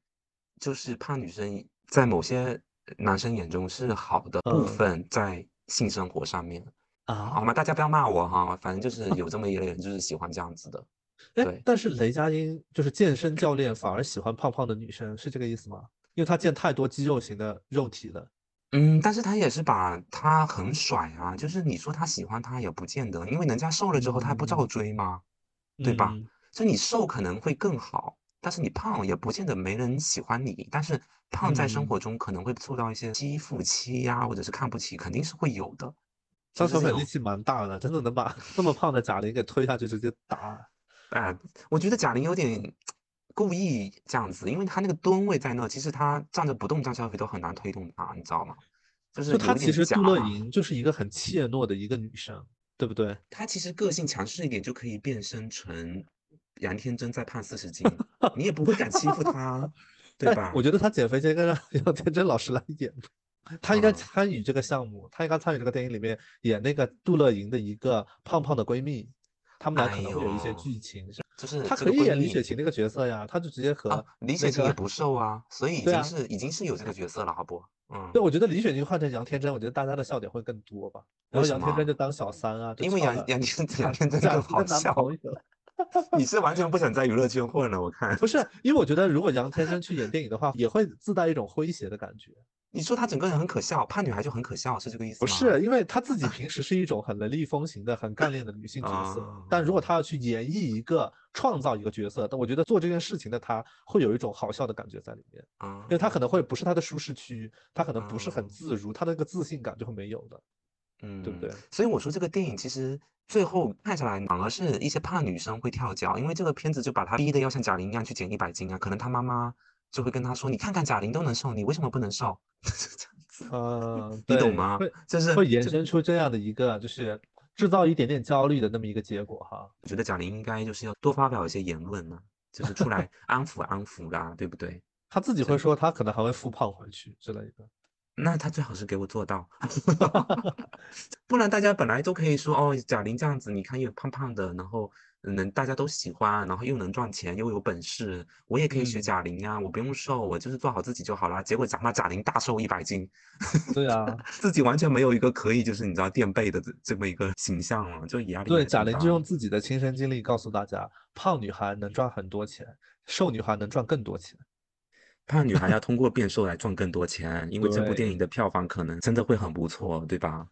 就是胖女生在某些男生眼中是好的部嗯分，在性生活上面啊，好啊，吗？大家不要骂我哈，反正就是有这么一类人，就是喜欢这样子的。哎对，但是雷佳音就是健身教练，反而喜欢胖胖的女生，是这个意思吗？因为他见太多肌肉型的肉体了。嗯，但是他也是把他很甩啊，就是你说他喜欢他也不见得，因为人家瘦了之后他还不照嗯追吗？对吧？嗯所以你瘦可能会更好，但是你胖也不见得没人喜欢你。但是胖在生嗯活中可能会受到一些欺负、欺压，或者是看不起，肯定是会有的。张小斐力气蛮大的，真的能把 这么胖的贾玲给推下去直接打。哎，我觉得贾玲有点故意这样子，因为她那个吨位在那，其实她站着不动，张小斐都很难推动她，你知道吗？就是她其实杜乐莹就是一个很怯懦的一个女生，对不对？她其实个性强势一点就可以变身成杨天真再胖四十斤，你也不会敢欺负她，对哎吧？我觉得她减肥应该让 杨天真老师来演，她应该嗯参与这个项目，她应该参与这个电影里面演那个杜乐莹的一个胖胖的闺蜜，他们俩哎可能会有一些剧情。就是她可以演李雪琴那个角色呀，她就直接和啊，李雪琴也不瘦啊，所以已经是已经是有这个角色了，好不？嗯，对，我觉得李雪琴换成杨天真，我觉得大家的笑点会更多吧。然后杨天真就当小三啊，因为杨杨天贾 杨天真贾更玲的男好笑。你是完全不想在娱乐圈混了，我看。不是，因为我觉得如果杨天真去演电影的话，也会自带一种诙谐的感觉。你说她整个人很可笑，怕女孩就很可笑，是这个意思吗？不是，因为她自己平时是一种很雷厉风行的、很干练的女性角色，啊但如果她要去演绎一个、创造一个角色，但我觉得做这件事情的她会有一种好笑的感觉在里面，啊因为她可能会不是她的舒适区，她可能不是很啊自如，她那个自信感就会没有的，嗯，对不对？所以我说这个电影其实最后看下来，反而是一些怕女生会跳脚，因为这个片子就把她逼的要像贾玲一样去减一百斤啊，可能她妈妈就会跟她说：“你看看贾玲都能瘦，你为什么不能瘦？” 这样子，嗯，你懂吗会就是会延伸出这样的一个，就是制造一点点焦虑的那么一个结果哈。我觉得贾玲应该就是要多发表一些言论嘛，就是出来安抚安抚啦，对不对？她自己会说，她可能还会复胖回去之类的。那他最好是给我做到，不然大家本来都可以说哦，贾玲这样子，你看又胖胖的，然后能大家都喜欢，然后又能赚钱，又有本事，我也可以学嗯贾玲呀，我不用瘦，我就是做好自己就好啦。结果长到贾玲大瘦一百斤，对啊，自己完全没有一个可以就是你知道垫背的这这么一个形象了，就压力对，贾玲就用自己的亲身经历告诉大家，胖女孩能赚很多钱，瘦女孩能赚更多钱。胖女孩要通过变瘦来赚更多钱，因为这部电影的票房可能真的会很不错，对吧？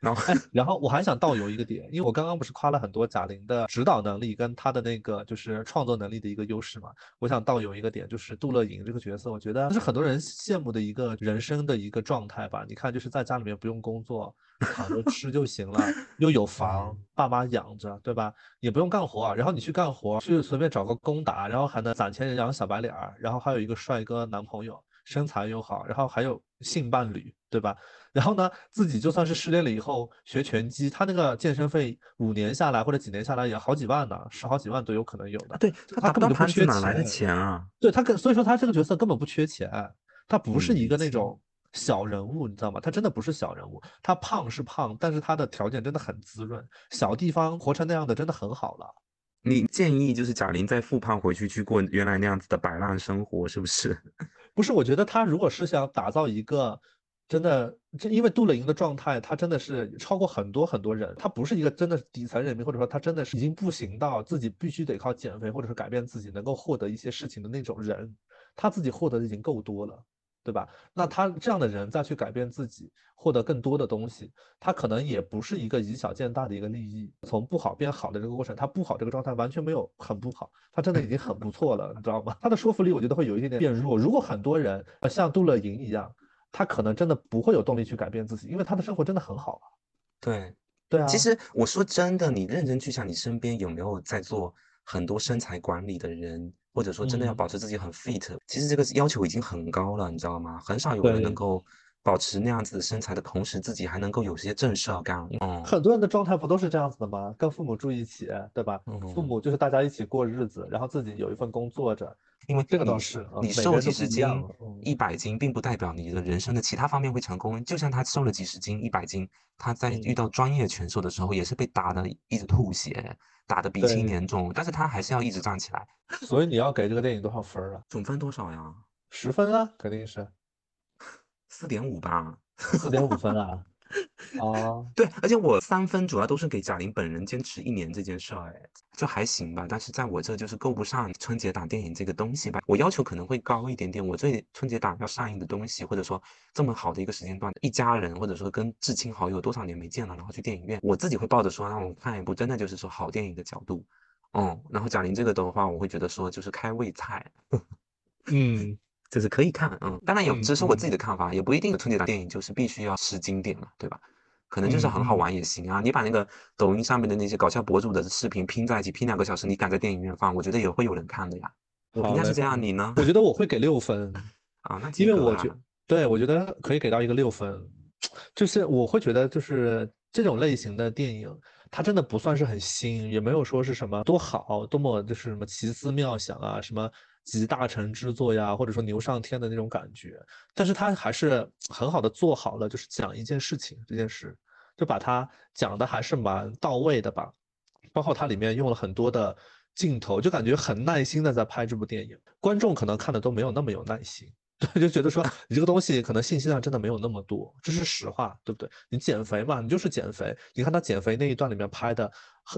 然后哎，然后我还想倒游一个点，因为我刚刚不是夸了很多贾玲的指导能力跟她的那个就是创作能力的一个优势嘛，我想倒游一个点，就是杜乐莹这个角色，我觉得是很多人羡慕的一个人生的一个状态吧。你看，就是在家里面不用工作，躺着吃就行了，又有房，爸妈养着，对吧？也不用干活啊，然后你去干活，去随便找个工打，然后还能攒钱养小白脸儿，然后还有一个帅哥男朋友，身材又好，然后还有性伴侣，对吧？然后呢，自己就算是失恋了以后学拳击，他那个健身费五年下来或者几年下来也好几万呢，十好几万都有可能有的。对他根本就不缺哪来的钱钱啊？对他跟所以说他这个角色根本不缺钱，他不是一个那种小人物，你知道吗？他真的不是小人物，他胖是胖，但是他的条件真的很滋润，小地方活成那样的真的很好了。你建议就是贾玲再复胖回去去过原来那样子的摆烂生活，是不是？不是，我觉得他如果是想打造一个真的，这因为杜乐莹的状态，他真的是超过很多很多人，他不是一个真的底层人民，或者说他真的是已经不行到自己必须得靠减肥或者是改变自己能够获得一些事情的那种人，他自己获得的已经够多了。对吧？那他这样的人再去改变自己，获得更多的东西，他可能也不是一个以小见大的一个利益。从不好变好的这个过程，他不好这个状态完全没有很不好，他真的已经很不错了，你知道吗？他的说服力我觉得会有一点点变弱。如果很多人呃像杜乐莹一样，他可能真的不会有动力去改变自己，因为他的生活真的很好啊。对，对啊，其实我说真的，你认真去想，你身边有没有在做很多身材管理的人，或者说真的要嗯保持自己很 fit，、其实这个要求已经很高了，你知道吗？很少有人能够保持那样子的身材的同时，自己还能够有些正事要干。嗯，很多人的状态不都是这样子的吗？跟父母住一起，对吧？父嗯母就是大家一起过日子，然后自己有一份工作着，因为这个倒是啊你瘦几十斤、嗯一百斤，并不代表你的人生的其他方面会成功。就像他瘦了几十斤、一百斤，他在遇嗯到专业拳手的时候，也是被打的一直吐血，打的鼻青脸肿，但是他还是要一直站起来。所以你要给这个电影多少分啊？总分多少呀？十分啊，肯定是四点五吧。四点五分啊。哦，对，而且我三分主要都是给贾玲本人坚持一年这件事儿，哎，就还行吧。但是在我这就是够不上春节档电影这个东西吧。我要求可能会高一点点。我对春节档要上映的东西，或者说这么好的一个时间段，一家人或者说跟至亲好友多少年没见了，然后去电影院，我自己会抱着说让我看一部真的就是说好电影的角度。嗯，然后贾玲这个的话，我会觉得说就是开胃菜，嗯，就是可以看，嗯，当然有，嗯这是我自己的看法，也不一定春节档电影就是必须要是经典嘛，对吧？可能就是很好玩也行啊。你把那个抖音上面的那些搞笑博主的视频拼在一起，拼两个小时，你敢在电影院放，我觉得也会有人看的呀。我评价是这样，你呢？我觉得我会给六分，啊，那因为我觉对我觉得可以给到一个六分，就是我会觉得就是这种类型的电影，它真的不算是很新，也没有说是什么多好，多么就是什么奇思妙想啊，什么集大成之作呀，或者说牛上天的那种感觉，但是他还是很好的做好了，就是讲一件事情这件事，就把它讲的还是蛮到位的吧，包括它里面用了很多的镜头，就感觉很耐心的在拍这部电影，观众可能看的都没有那么有耐心。对，就觉得说 你这个东西可能信息量真的没有那么多，这是实话，对不对？你减肥嘛，你就是减肥。你看他减肥那一段里面拍的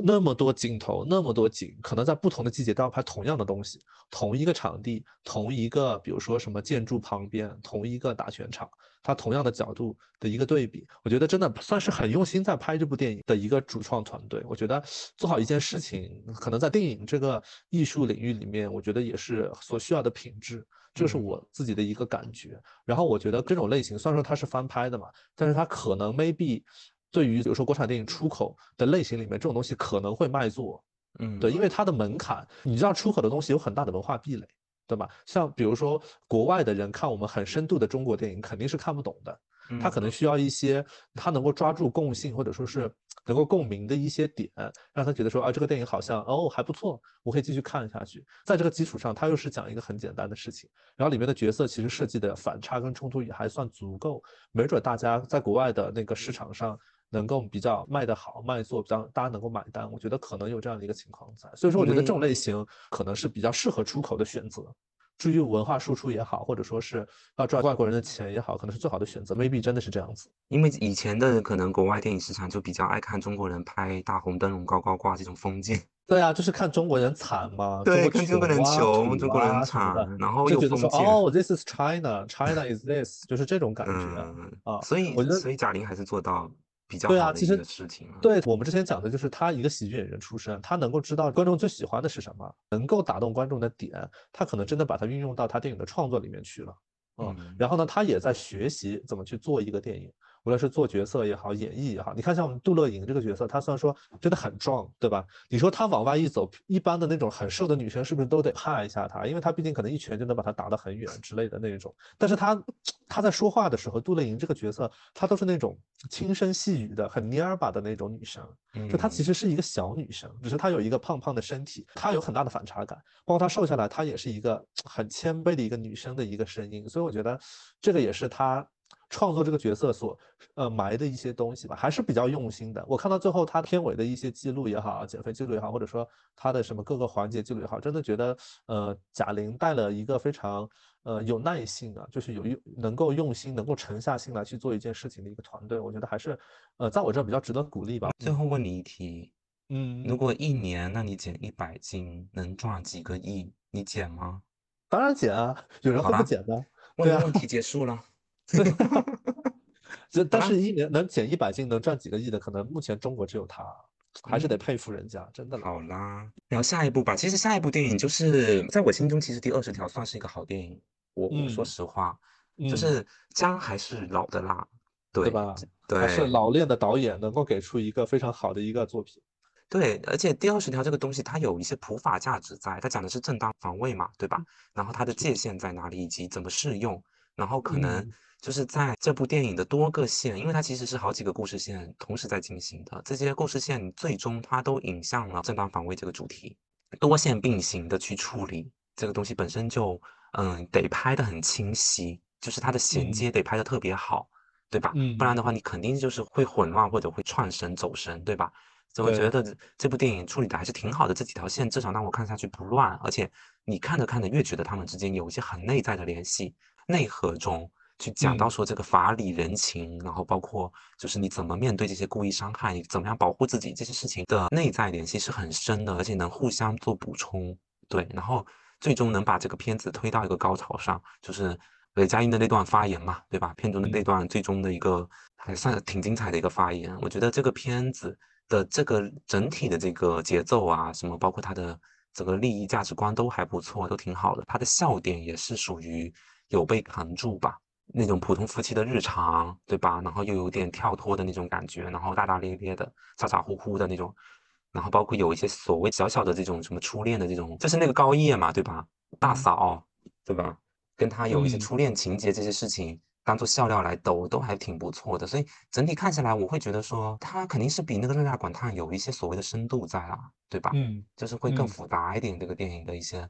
那么多镜头，那么多景，可能在不同的季节都要拍同样的东西，同一个场地，同一个比如说什么建筑旁边，同一个打拳场，他同样的角度的一个对比，我觉得真的算是很用心在拍这部电影的一个主创团队。我觉得做好一件事情，可能在电影这个艺术领域里面，我觉得也是所需要的品质。这是我自己的一个感觉，然后我觉得这种类型虽然说它是翻拍的嘛，但是它可能 maybe 对于比如说国产电影出口的类型里面，这种东西可能会卖座，嗯，对，因为它的门槛，你知道出口的东西有很大的文化壁垒，对吧？像比如说国外的人看我们很深度的中国电影，肯定是看不懂的。他可能需要一些他能够抓住共性或者说是能够共鸣的一些点，让他觉得说啊这个电影好像哦还不错，我可以继续看下去。在这个基础上，他又是讲一个很简单的事情，然后里面的角色其实设计的反差跟冲突也还算足够，没准大家在国外的那个市场上能够比较卖得好，卖座比较大家能够买单。我觉得可能有这样的一个情况在，所以说我觉得这种类型可能是比较适合出口的选择。至于文化输出也好，或者说是要赚外国人的钱也好，可能是最好的选择。maybe 真的是这样子，因为以前的可能国外电影市场就比较爱看中国人拍大红灯笼高高挂这种风景。对啊，就是看中国人惨嘛，对，看中国人穷，中国人惨，然后又觉得说哦，this is China，China is this，就是这种感觉啊。所以，所以贾玲还是做到。比较对啊，其实事情，对我们之前讲的就是他一个喜剧演员出身，他能够知道观众最喜欢的是什么，能够打动观众的点，他可能真的把它运用到他电影的创作里面去了，嗯，然后呢，他也在学习怎么去做一个电影。无论是做角色也好，演绎也好，你看像我们杜乐莹这个角色，她虽然说真的很壮，对吧？你说她往外一走，一般的那种很瘦的女生是不是都得怕一下她？因为她毕竟可能一拳就能把她打得很远之类的那种。但是她她在说话的时候，杜乐莹这个角色，她都是那种轻声细语的、很蔫巴的那种女生。就她其实是一个小女生，只是她有一个胖胖的身体，她有很大的反差感。包括她瘦下来，她也是一个很谦卑的一个女生的一个声音。所以我觉得这个也是她。创作这个角色所呃埋的一些东西吧，还是比较用心的。我看到最后他片尾的一些记录也好，减肥记录也好，或者说他的什么各个环节记录也好，真的觉得呃贾玲带了一个非常呃有耐性啊，就是有用能够用心、能够沉下心来去做一件事情的一个团队，我觉得还是呃在我这比较值得鼓励吧。最后问你一题，嗯，如果一年那你减一百斤能赚几个亿？你减吗？当然减啊，有人会不减的。问问题结束了。对，这但是一年能减一百斤能赚几个亿的，可能目前中国只有他，还是得佩服人家，真的。好啦，然后下一部吧。其实下一部电影就是在我心中，其实第二十条算是一个好电影。我我说实话，就是姜还是老的辣，对吧？对，还是老练的导演能够给出一个非常好的一个作品。对，而且第二十条这个东西它有一些普法价值在，它讲的是正当防卫嘛，对吧？然后它的界限在哪里，以及怎么适用，然后可能。就是在这部电影的多个线，因为它其实是好几个故事线同时在进行的，这些故事线最终它都引向了正当防卫这个主题，多线并行的去处理这个东西本身就，嗯，得拍的很清晰，就是它的衔接得拍的特别好，对吧？嗯，不然的话你肯定就是会混乱或者会串神走神，对吧？所以我觉得这部电影处理的还是挺好的，这几条线至少让我看下去不乱，而且你看着看着越觉得他们之间有一些很内在的联系，内核中。去讲到说这个法理人情，然后包括就是你怎么面对这些故意伤害，你怎么样保护自己这些事情的内在联系是很深的，而且能互相做补充。对，然后最终能把这个片子推到一个高潮上，就是雷佳音的那段发言嘛，对吧？片中的那段最终的一个还算挺精彩的一个发言。我觉得这个片子的这个整体的这个节奏啊，什么包括它的整个利益价值观都还不错，都挺好的。它的笑点也是属于有被扛住吧。那种普通夫妻的日常，对吧？然后又有点跳脱的那种感觉，然后大大咧咧的、咋咋呼呼的那种，然后包括有一些所谓小小的这种什么初恋的这种，就是那个高叶嘛，对吧？大嫂，对吧？跟他有一些初恋情节，这些事情当做笑料来抖，都还挺不错的。所以整体看下来，我会觉得说，他肯定是比那个热辣滚烫有一些所谓的深度在啦，对吧？嗯，就是会更复杂一点，这个电影的一些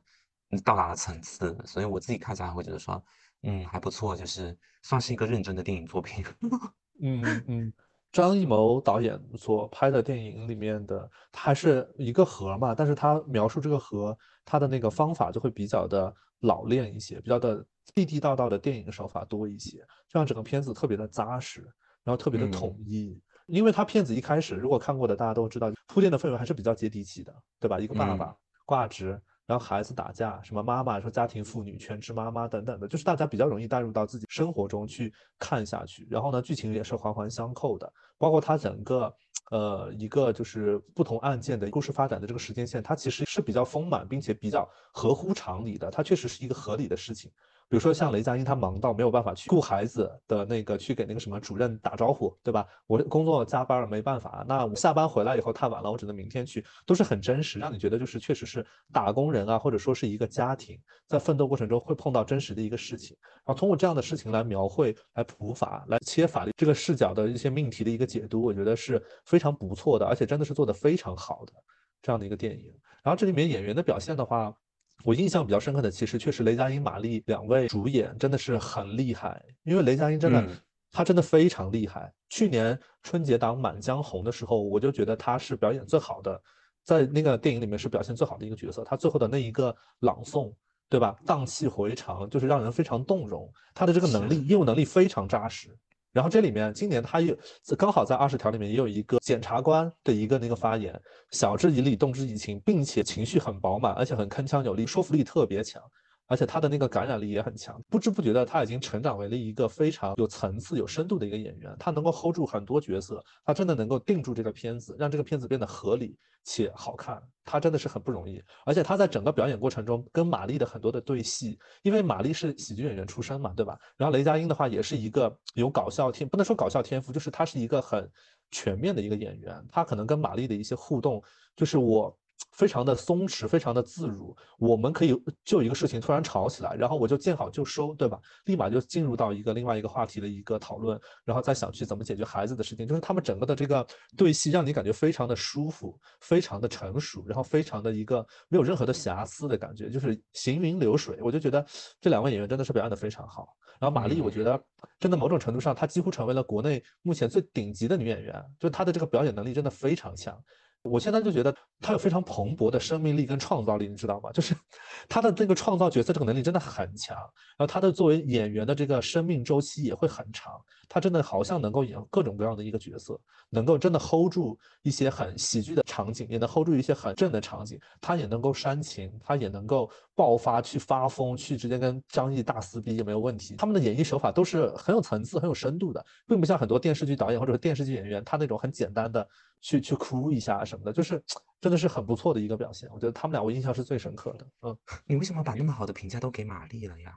到达的层次。所以我自己看起来会觉得说。嗯，还不错，就是算是一个认真的电影作品。嗯嗯，张艺谋导演所拍的电影里面的，它还是一个核嘛，但是他描述这个核，他的那个方法就会比较的老练一些，比较的地地道道的电影手法多一些，这样整个片子特别的扎实，然后特别的统一。因为他片子一开始如果看过的大家都知道，铺垫的氛围还是比较接地气的，对吧？一个爸爸挂职。然后孩子打架，什么妈妈说家庭妇女全职妈妈等等的，就是大家比较容易带入到自己生活中去看下去。然后呢，剧情也是环环相扣的，包括它整个呃一个就是不同案件的故事发展的这个时间线，它其实是比较丰满，并且比较合乎常理的，它确实是一个合理的事情。比如说像雷佳音，他忙到没有办法去顾孩子的那个，去给那个什么主任打招呼，对吧？我工作加班了，没办法。那我下班回来以后太晚了，我只能明天去，都是很真实，让你觉得就是确实是打工人啊，或者说是一个家庭在奋斗过程中会碰到真实的一个事情。然后通过这样的事情来描绘、来普法、来切法律这个视角的一些命题的一个解读，我觉得是非常不错的，而且真的是做的非常好的这样的一个电影。然后这里面演员的表现的话。我印象比较深刻的，其实确实雷佳音、马丽两位主演真的是很厉害，因为雷佳音真的，他真的非常厉害。去年春节档《满江红》的时候，我就觉得他是表演最好的，在那个电影里面是表现最好的一个角色。他最后的那一个朗诵，对吧？荡气回肠，就是让人非常动容。他的这个能力，业务能力非常扎实。然后这里面今年他又刚好在二十条里面也有一个检察官的一个那个发言，晓之以理，动之以情，并且情绪很饱满，而且很铿锵有力，说服力特别强。而且他的那个感染力也很强，不知不觉的他已经成长为了一个非常有层次、有深度的一个演员。他能够 hold 住很多角色，他真的能够定住这个片子，让这个片子变得合理且好看。他真的是很不容易。而且他在整个表演过程中跟马丽的很多的对戏，因为马丽是喜剧演员出身嘛，对吧？然后雷佳音的话也是一个有搞笑天，不能说搞笑天赋，就是他是一个很全面的一个演员。他可能跟马丽的一些互动，就是我。非常的松弛，非常的自如。我们可以就一个事情突然吵起来，然后我就见好就收，对吧？立马就进入到一个另外一个话题的一个讨论，然后再想去怎么解决孩子的事情。就是他们整个的这个对戏，让你感觉非常的舒服，非常的成熟，然后非常的一个没有任何的瑕疵的感觉，就是行云流水。我就觉得这两位演员真的是表演的非常好。然后马丽，我觉得真的某种程度上，她几乎成为了国内目前最顶级的女演员，就她的这个表演能力真的非常强。我现在就觉得他有非常蓬勃的生命力跟创造力，你知道吗？就是 他的这个创造角色这个能力真的很强，然后他的作为演员的这个生命周期也会很长。他真的好像能够演各种各样的一个角色，能够真的 hold 住一些很喜剧的场景，也能 hold 住一些很正的场景。他也能够煽情，他也能够爆发去发疯，去直接跟张译大撕逼也没有问题。他们的演绎手法都是很有层次、很有深度的，并不像很多电视剧导演或者电视剧演员，他那种很简单的。去去哭一下什么的，就是真的是很不错的一个表现。我觉得他们俩我印象是最深刻的。嗯，你为什么把那么好的评价都给马丽了呀？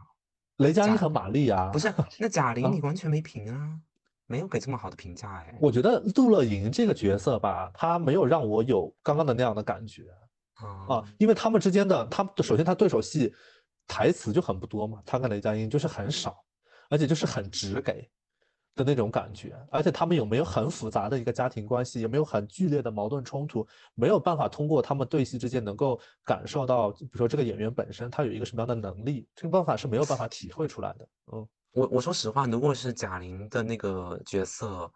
雷佳音和马丽啊？不是，那贾玲你完全没评啊，没有给这么好的评价哎。我觉得杜乐莹这个角色吧，她没有让我有刚刚的那样的感觉啊，因为他们之间的，他首先他对手戏台词就很不多嘛，他跟雷佳音就是很少，而且就是很直给。的那种感觉，而且他们有没有很复杂的一个家庭关系，有没有很剧烈的矛盾冲突，没有办法通过他们对戏之间能够感受到，比如说这个演员本身他有一个什么样的能力，这个办法是没有办法体会出来的。嗯，我我说实话，如果是贾玲的那个角色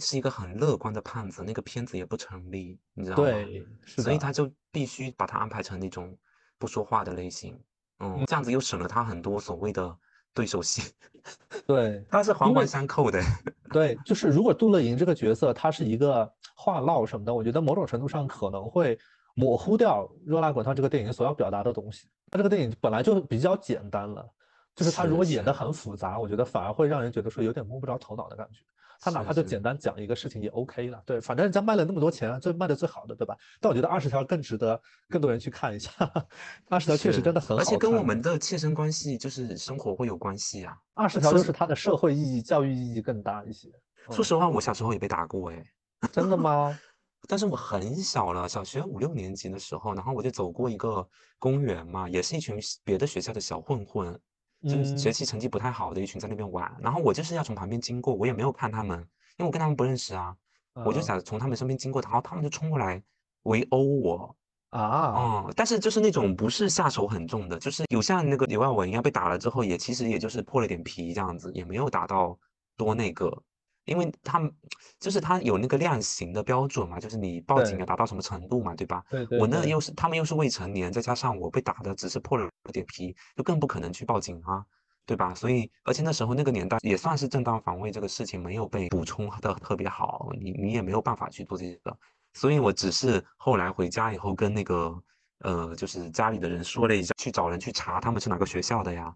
是一个很乐观的胖子，那个片子也不成立，你知道吗？对，所以他就必须把他安排成那种不说话的类型，嗯，这样子又省了他很多所谓的。对手戏，对，他是环环相扣的。对，就是如果杜乐莹这个角色，他是一个话唠什么的，我觉得某种程度上可能会模糊掉《热辣滚烫》这个电影所要表达的东西。他这个电影本来就比较简单了，就是他如果演的很复杂，我觉得反而会让人觉得说有点摸不着头脑的感觉。他哪怕就简单讲一个事情也 OK 了，对，反正人家卖了那么多钱，最卖的最好的，对吧？但我觉得二十条更值得更多人去看一下，二十条确实真的很好，而且跟我们的切身关系就是生活会有关系啊。二十条就是它的社会意义、教育意义更大一些。说实话，我小时候也被打过，哎，真的吗？但是我很小了，小学五六年级的时候，然后我就走过一个公园嘛，也是一群别的学校的小混混。就学习成绩不太好的一群在那边玩，然后我就是要从旁边经过，我也没有看他们，因为我跟他们不认识啊，我就想从他们身边经过，然后他们就冲过来围殴我啊，哦，但是就是那种不是下手很重的，就是有像那个刘耀文一样被打了之后，也其实也就是破了点皮这样子，也没有打到多那个，因为他们就是他有那个量刑的标准嘛，就是你报警要达到什么程度嘛，对吧？对对我那又是他们又是未成年，再加上我被打的只是破了点皮，就更不可能去报警啊，对吧？所以而且那时候那个年代也算是正当防卫这个事情没有被补充的特别好，你你也没有办法去做这个，所以我只是后来回家以后跟那个呃就是家里的人说了一下，去找人去查他们是哪个学校的呀。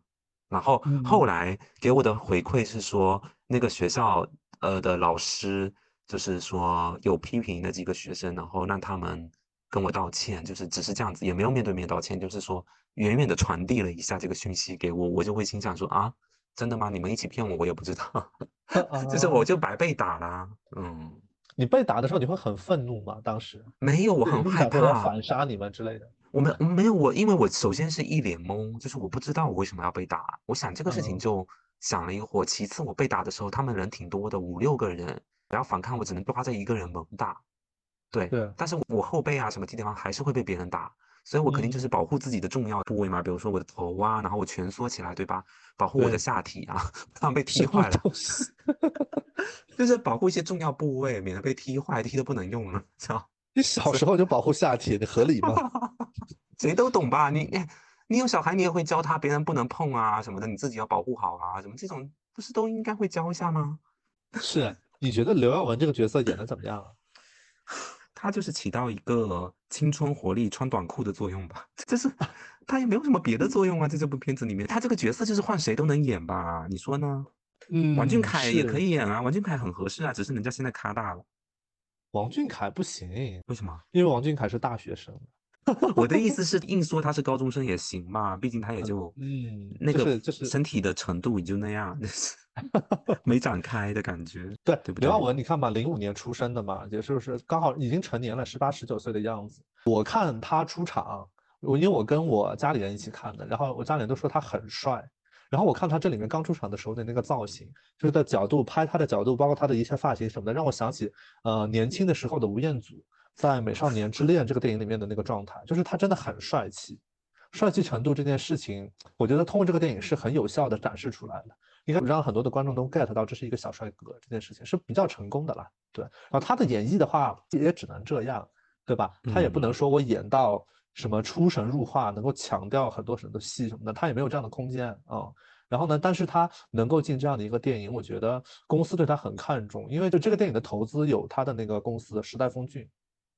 然后后嗯来给我的回馈是说，那个学校呃的老师就是说有批评那几个学生，然后让他们跟我道歉，就是只是这样子，也没有面对面道歉，就是说远远的传递了一下这个讯息给我，我就会心想说啊，真的吗？你们一起骗我，我也不知道 就是我啊就白被打啦，嗯，你被打的时候，你会很愤怒吗？当时没有，我很害怕，反杀你们之类的。我没我没有我，因为我首先是一脸懵，就是我不知道我为什么要被打。我想这个事情嗯就想了一会儿。其次，我被打的时候，他们人挺多的，五六个人，我要反抗，我只能抓着一个人猛打。对，对但是我后背啊什么地方还是会被别人打，所以我肯定就是嗯保护自己的重要部位嘛，比如说我的头啊，然后我蜷缩起来，对吧？保护我的下体啊，不然被踢坏了，就是保护一些重要部位，免得被踢坏，踢的不能用了，知道？你 小时候就保护下体，你合理吗？谁都懂吧？你哎，你有小孩，你也会教他别人不能碰啊什么的，你自己要保护好啊，什么这种不是都应该会教一下吗？是，你觉得刘耀文这个角色演的怎么样啊？他就是起到一个青春活力、穿短裤的作用吧，就是他也没有什么别的作用啊，在这部片子里面，他这个角色就是换谁都能演吧？你说呢？嗯王俊凯也可以演啊，王俊凯很合适啊，只是人家现在咖大了，王俊凯不行，为什么？因为王俊凯是大学生。我的意思是，硬说他是高中生也行嘛，毕竟他也就嗯那个就是身体的程度也就那样，没展开的感觉。对，对不刘耀文你看嘛，零五年出生的嘛，也就是刚好已经成年了，十八十九岁的样子。我看他出场，我因为我跟我家里人一起看的，然后我家里人都说他很帅。然后我看他这里面刚出场的时候的那个造型，就是的角度拍他的角度，包括他的一切发型什么的，让我想起呃年轻的时候的吴彦祖在《美少年之恋》这个电影里面的那个状态，就是他真的很帅气。帅气程度这件事情，我觉得通过这个电影是很有效的展示出来的。应该让很多的观众都 get 到这是一个小帅哥这件事情是比较成功的啦。对，然后他的演绎的话也只能这样，对吧？他也不能说我演到什么出神入化，能够强调很多很多戏什么的，他也没有这样的空间啊。然后呢，但是他能够进这样的一个电影，我觉得公司对他很看重，因为就这个电影的投资有他的那个公司时代峰峻。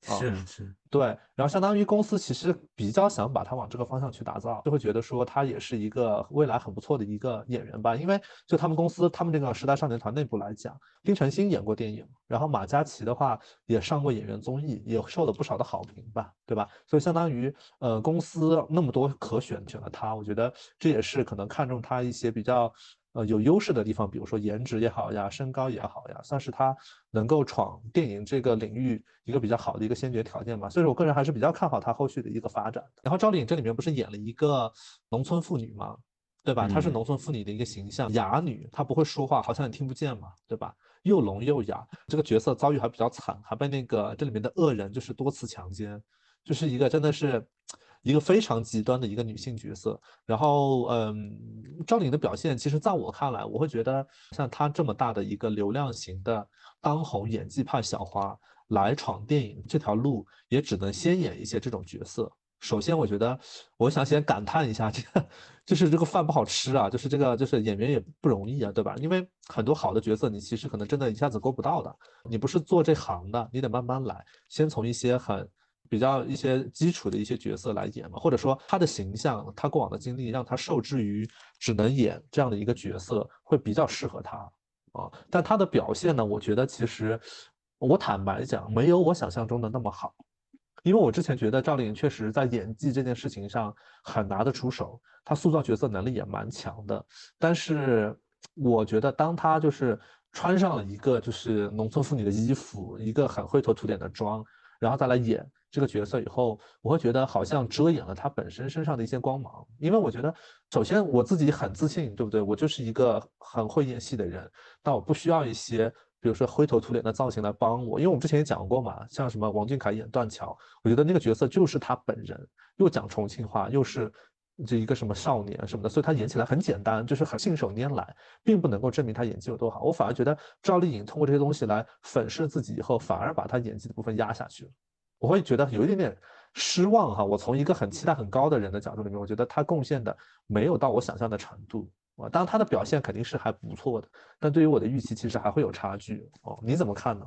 啊是是，对，然后相当于公司其实比较想把他往这个方向去打造，就会觉得说他也是一个未来很不错的一个演员吧。因为就他们公司，他们这个时代少年团内部来讲，丁程鑫演过电影，然后马嘉祺的话也上过演员综艺，也受了不少的好评吧，对吧？所以相当于呃公司那么多可选，选了他，我觉得这也是可能看中他一些比较。呃，有优势的地方，比如说颜值也好呀，身高也好呀，算是他能够闯电影这个领域一个比较好的一个先决条件吧。所以说我个人还是比较看好他后续的一个发展。然后赵丽颖这里面不是演了一个农村妇女吗？对吧？她是嗯农村妇女的一个形象，哑女，她不会说话，好像也听不见嘛，对吧？又聋又哑，这个角色遭遇还比较惨，还被那个这里面的恶人就是多次强奸，就是一个真的是一个非常极端的一个女性角色。然后，嗯，赵丽颖的表现，其实在我看来，我会觉得像她这么大的一个流量型的当红演技派小花来闯电影这条路，也只能先演一些这种角色。首先，我觉得我想先感叹一下，这个 就是这个饭不好吃啊，就是这个就是演员也不容易啊，对吧？因为很多好的角色，你其实可能真的一下子够不到的。你不是做这行的，你得慢慢来，先从一些很比较一些基础的一些角色来演嘛，或者说他的形象，他过往的经历让他受制于只能演这样的一个角色，会比较适合他啊。但他的表现呢，我觉得其实我坦白讲，没有我想象中的那么好。因为我之前觉得赵丽颖确实在演技这件事情上很拿得出手，她塑造角色能力也蛮强的。但是我觉得，当她就是穿上了一个就是农村妇女的衣服，一个很灰头土脸的妆，然后再来演这个角色以后，我会觉得好像遮掩了他本身身上的一些光芒。因为我觉得，首先我自己很自信，对不对？我就是一个很会演戏的人，但我不需要一些。比如说灰头土脸的造型来帮我，因为我们之前也讲过嘛，像什么王俊凯演断桥，我觉得那个角色就是他本人，又讲重庆话，又是这一个什么少年什么的，所以他演起来很简单，就是很信手拈来，并不能够证明他演技有多好。我反而觉得赵丽颖通过这些东西来粉饰自己以后，反而把她演技的部分压下去了。我会觉得有一点点失望哈。我从一个很期待很高的人的角度里面，我觉得他贡献的没有到我想象的程度啊。当然他的表现肯定是还不错的，但对于我的预期其实还会有差距哦。你怎么看呢？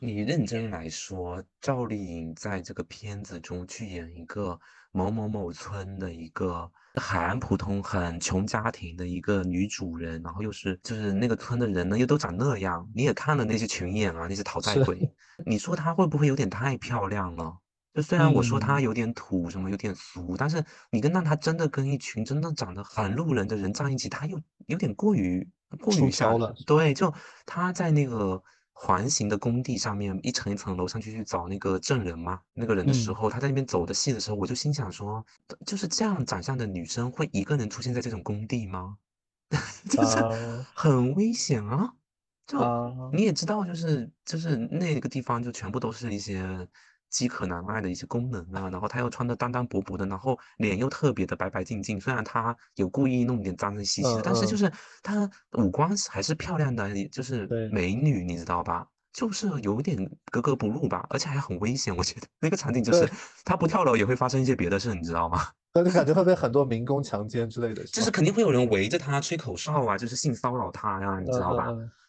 你认真来说，赵丽颖在这个片子中去演一个某某某村的一个很普通、很穷家庭的一个女主人，然后又是就是那个村的人呢，又都长那样，你也看了那些群演啊，那些讨债鬼，你说她会不会有点太漂亮了？就虽然我说她有点土，什么有点俗，但是你跟让她真的跟一群真的长得很路人的人站一起，她又有点过于过于高了。对，就她在那个。环形的工地上面一层一层楼上去去找那个证人嘛，那个人的时候，他在那边走的戏的时候，我就心想说，就是这样长相的女生会一个人出现在这种工地吗？就是很危险啊！就你也知道，就是就是那个地方就全部都是一些。饥渴难耐的一些功能啊，然后她又穿的单单薄薄的，然后脸又特别的白白净净。虽然她有故意弄点脏脏兮兮的，但是就是她五官还是漂亮的，就是美女，你知道吧？就是有点格格不入吧，而且还很危险。我觉得那个场景就是 她不跳楼也会发生一些别的事，你知道吗？那就感觉会被很多民工强奸之类的？就是肯定会有人围着她吹口哨啊，就是性骚扰她呀，你知道吧？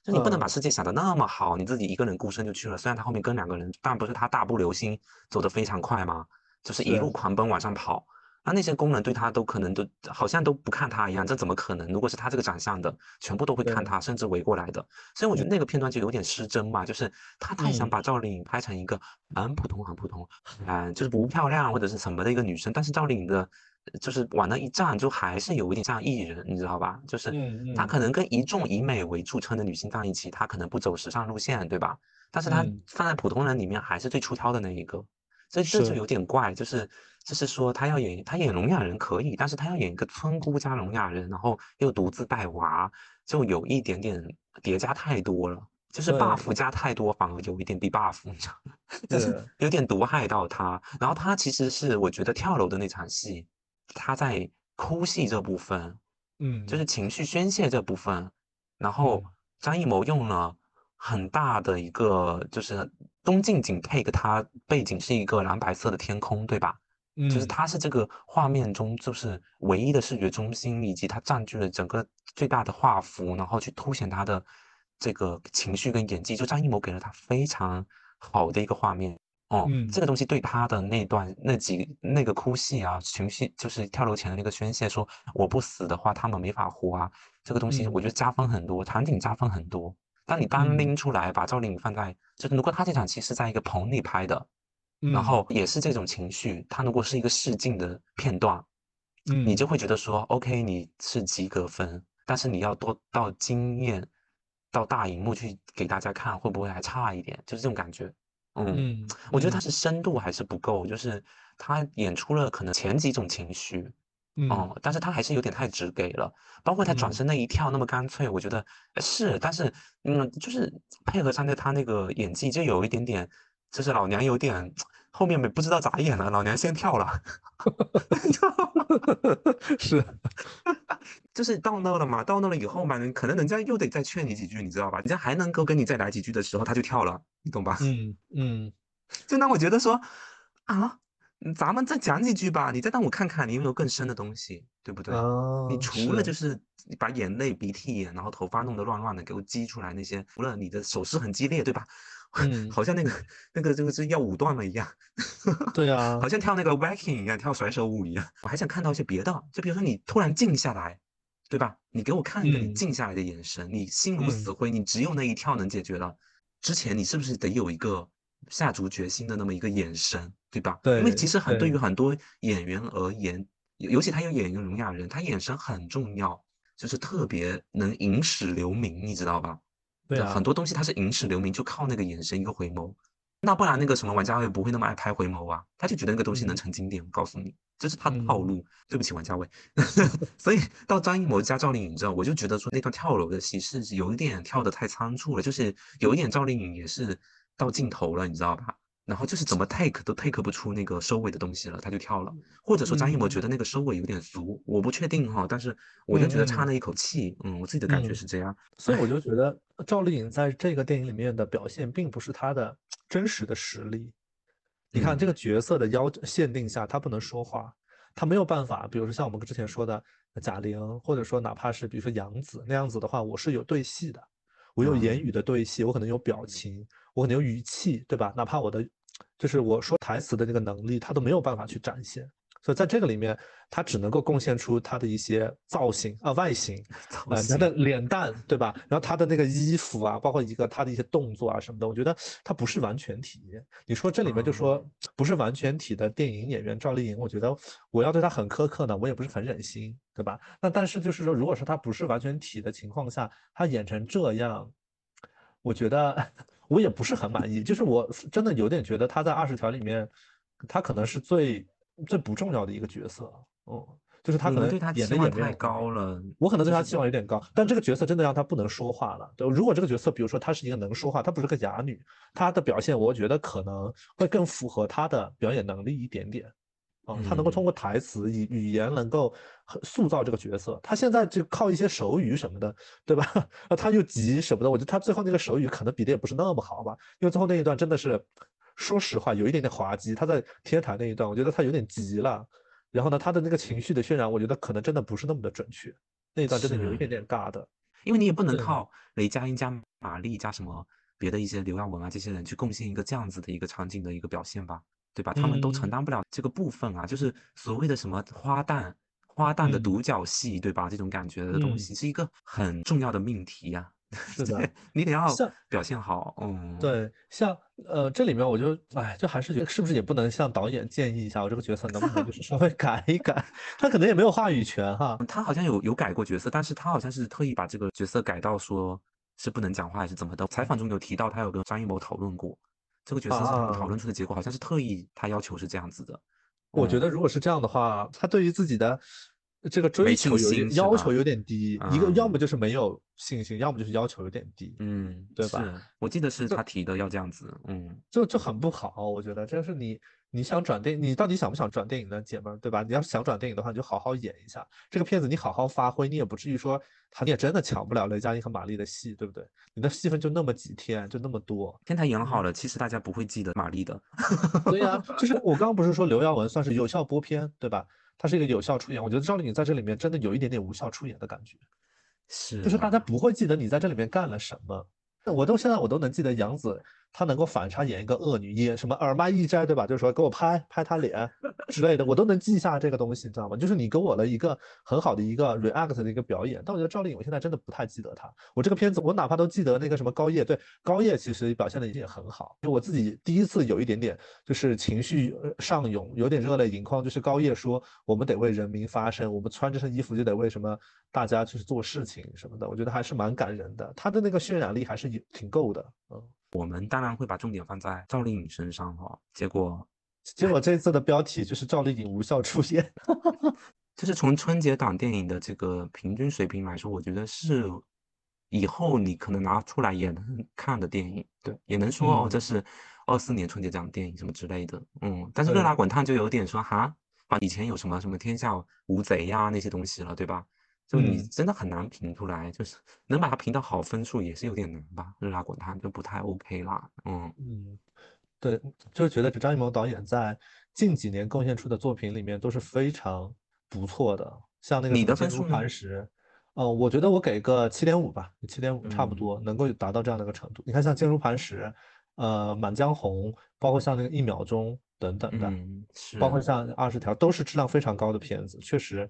就你不能把世界想得那么好，你自己一个人孤身就去了。虽然他后面跟两个人，但不是他大步流星走得非常快吗？就是一路狂奔往上跑。那那些工人对他都可能都好像都不看他一样，这怎么可能？如果是他这个长相的，全部都会看他，甚至围过来的。所以我觉得那个片段就有点失真吧，就是他太想把赵丽颖拍成一个很普通、很普通，嗯，就是不漂亮或者是什么的一个女生，但是赵丽颖的。就是往那一站，就还是有一点像艺人，你知道吧？就是他可能跟一众以美为著称的女性在一起，他可能不走时尚路线，对吧？但是他放在普通人里面还是最出挑的那一个，所以这就有点怪。就是就是说，他要演他演聋哑人可以，但是他要演一个村姑加聋哑人，然后又独自带娃，就有一点点叠加太多了，就是 buff 加太多，反而有一点 debuff，你知道 就是有点毒害到他。然后他其实是我觉得跳楼的那场戏。他在哭戏这部分，嗯，就是情绪宣泄这部分，然后张艺谋用了很大的一个，就是东近景 take，它背景是一个蓝白色的天空，对吧？嗯，就是他是这个画面中就是唯一的视觉中心，以及他占据了整个最大的画幅，然后去凸显他的这个情绪跟演技，就张艺谋给了他非常好的一个画面。哦，这个东西对他的那段那几那个哭戏啊，情绪就是跳楼前的那个宣泄，说我不死的话，他们没法活啊。这个东西我觉得加分很多，场景加分很多。当你单拎出来把赵丽颖放在，就是如果他这场戏是在一个棚里拍的，然后也是这种情绪，他如果是一个试镜的片段，嗯，你就会觉得说，OK，你是及格分，但是你要多到经验到大荧幕去给大家看，会不会还差一点？就是这种感觉。嗯，我觉得他是深度还是不够，就是他演出了可能前几种情绪，嗯，但是他还是有点太直给了，包括他转身那一跳那么干脆，我觉得是，但是嗯，就是配合上的他那个演技就有一点点，就是老娘有点后面没不知道咋演了，老娘先跳了，是。就是到那了嘛，到那了以后嘛，可能人家又得再劝你几句，你知道吧？人家还能够跟你再来几句的时候，他就跳了，你懂吧？嗯嗯，就让我觉得说，啊，咱们再讲几句吧，你再让我看看你有没有更深的东西，对不对？你除了就是把眼泪、鼻涕眼，然后头发弄得乱乱的给我激出来那些，除了你的手势很激烈，对吧？嗯，好像那个那个这个是要舞断了一样。对啊，好像跳那个 waking 一样，跳甩手舞一样。我还想看到一些别的，就比如说你突然静下来。对吧？你给我看一个你静下来的眼神，你心如死灰，你只有那一跳能解决了。之前你是不是得有一个下足决心的那么一个眼神，对吧？对。因为其实很对于很多演员而言，尤其他有演一个聋哑人，他眼神很重要，就是特别能影史留名，你知道吧？对很多东西他是影史留名，就靠那个眼神一个回眸。那不然那个什么王家卫不会那么爱拍回眸啊？他就觉得那个东西能成经典。我告诉你，这是他的套路。对不起，王家卫。所以到张艺谋加赵丽颖之后，我就觉得说那段跳楼的戏是有一点跳得太仓促了，就是有一点赵丽颖也是到尽头了，你知道吧？然后就是怎么 take 都 take 不出那个收尾的东西了，他就跳了。或者说张艺谋觉得那个收尾有点俗，我不确定哈，但是我就觉得差那一口气，嗯，我自己的感觉是这样。所以我就觉得赵丽颖在这个电影里面的表现，并不是她的真实的实力。你看这个角色的要限定下，她不能说话，她没有办法，比如说像我们之前说的贾玲，或者说哪怕是比如说杨紫那样子的话，我是有对戏的，我有言语的对戏，我可能有表情，我可能有语气，对吧？哪怕我的。就是我说台词的那个能力，他都没有办法去展现，所以在这个里面，他只能够贡献出他的一些造型啊、外形，呃，他的脸蛋，对吧？然后他的那个衣服啊，包括一个他的一些动作啊什么的，我觉得他不是完全体。你说这里面就说不是完全体的电影演员赵丽颖，我觉得我要对她很苛刻呢，我也不是很忍心，对吧？那但是就是说，如果说他不是完全体的情况下，他演成这样，我觉得。我也不是很满意，就是我真的有点觉得他在二十条里面，他可能是最最不重要的一个角色，嗯，就是他可能演的也太高了，我可能对他期望有点高，但这个角色真的让他不能说话了。对，如果这个角色，比如说她是一个能说话，她不是个哑女，她的表现我觉得可能会更符合她的表演能力一点点。他能够通过台词、语语言能够塑造这个角色。他现在就靠一些手语什么的，对吧？啊，他又急什么的，我觉得他最后那个手语可能比的也不是那么好吧。因为最后那一段真的是，说实话有一点点滑稽。他在天台那一段，我觉得他有点急了。然后呢，他的那个情绪的渲染，我觉得可能真的不是那么的准确。那一段真的有一点点尬的。因为你也不能靠雷佳音加马丽加什么别的一些刘耀文啊这些人去贡献一个这样子的一个场景的一个表现吧。对吧？他们都承担不了这个部分啊，就是所谓的什么花旦、花旦的独角戏，对吧？这种感觉的东西是一个很重要的命题呀。是的，你得要表现好。嗯，对，像呃，这里面我就哎，就还是觉得是不是也不能向导演建议一下，我这个角色能不能就是稍微 改一改？他可能也没有话语权哈。他好像有有改过角色，但是他好像是特意把这个角色改到说是不能讲话还是怎么的。采访中有提到他有跟张艺谋讨论过。这个角色是他们讨论出的结果，好像是特意他要求是这样子的。我觉得如果是这样的话，他对于自己的这个追求有点要求有点低，一个要么就是没有信心，要么就是要求有点低。嗯，对吧？我记得是他提的要这样子。嗯，就就很不好，我觉得这是你。你想转电，你到底想不想转电影呢，姐们儿，对吧？你要是想转电影的话，你就好好演一下这个片子，你好好发挥，你也不至于说他你也真的抢不了雷佳音和马丽的戏，对不对？你的戏份就那么几天，就那么多。天台演好了，其实大家不会记得马丽的。对呀，就是我刚刚不是说刘耀文算是有效播片，对吧？他是一个有效出演，我觉得赵丽颖在这里面真的有一点点无效出演的感觉，是，就是大家不会记得你在这里面干了什么。我都现在我都能记得杨紫。他能够反差演一个恶女，演什么耳麦一摘，对吧？就是说给我拍拍他脸 之类的，我都能记下这个东西，你知道吗？就是你给我了一个很好的一个 react 的一个表演。但我觉得赵丽颖，我现在真的不太记得她。我这个片子，我哪怕都记得那个什么高叶，对高叶其实表现的已经很好。就我自己第一次有一点点就是情绪上涌，有点热泪盈眶。就是高叶说我们得为人民发声，我们穿这身衣服就得为什么大家就是做事情什么的，我觉得还是蛮感人的。他的那个渲染力还是挺够的，嗯。我们当然会把重点放在赵丽颖身上哈，结果，结果这次的标题就是赵丽颖无效出演，就是从春节档电影的这个平均水平来说，我觉得是以后你可能拿出来也能看的电影，对，也能说哦这是二四年春节档电影什么之类的，嗯，但是热辣滚烫就有点说哈，啊以前有什么什么天下无贼呀那些东西了，对吧？就你真的很难评出来，就是能把它评到好分数也是有点难吧。热辣滚烫就不太 OK 啦。嗯嗯，对，就是觉得张艺谋导演在近几年贡献出的作品里面都是非常不错的，像那个《你的分数磐石》，呃，我觉得我给个七点五吧，七点五差不多能够达到这样的一个程度。你看像《坚如磐石》，呃，《满江红》，包括像那个《一秒钟》等等的，包括像《二十条》，都是质量非常高的片子，确实。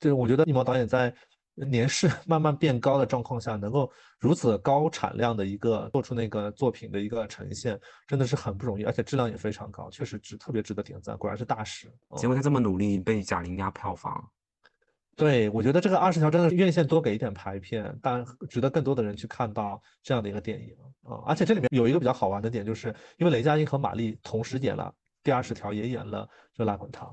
就是我觉得易谋导演在年事 慢慢变高的状况下，能够如此高产量的一个做出那个作品的一个呈现，真的是很不容易，而且质量也非常高，确实值特别值得点赞。果然是大师。结果他这么努力被贾玲压票房。对，我觉得这个二十条真的是院线多给一点排片，但值得更多的人去看到这样的一个电影啊！而且这里面有一个比较好玩的点，就是因为雷佳音和马丽同时演了第二十条，也演了《热辣滚烫》。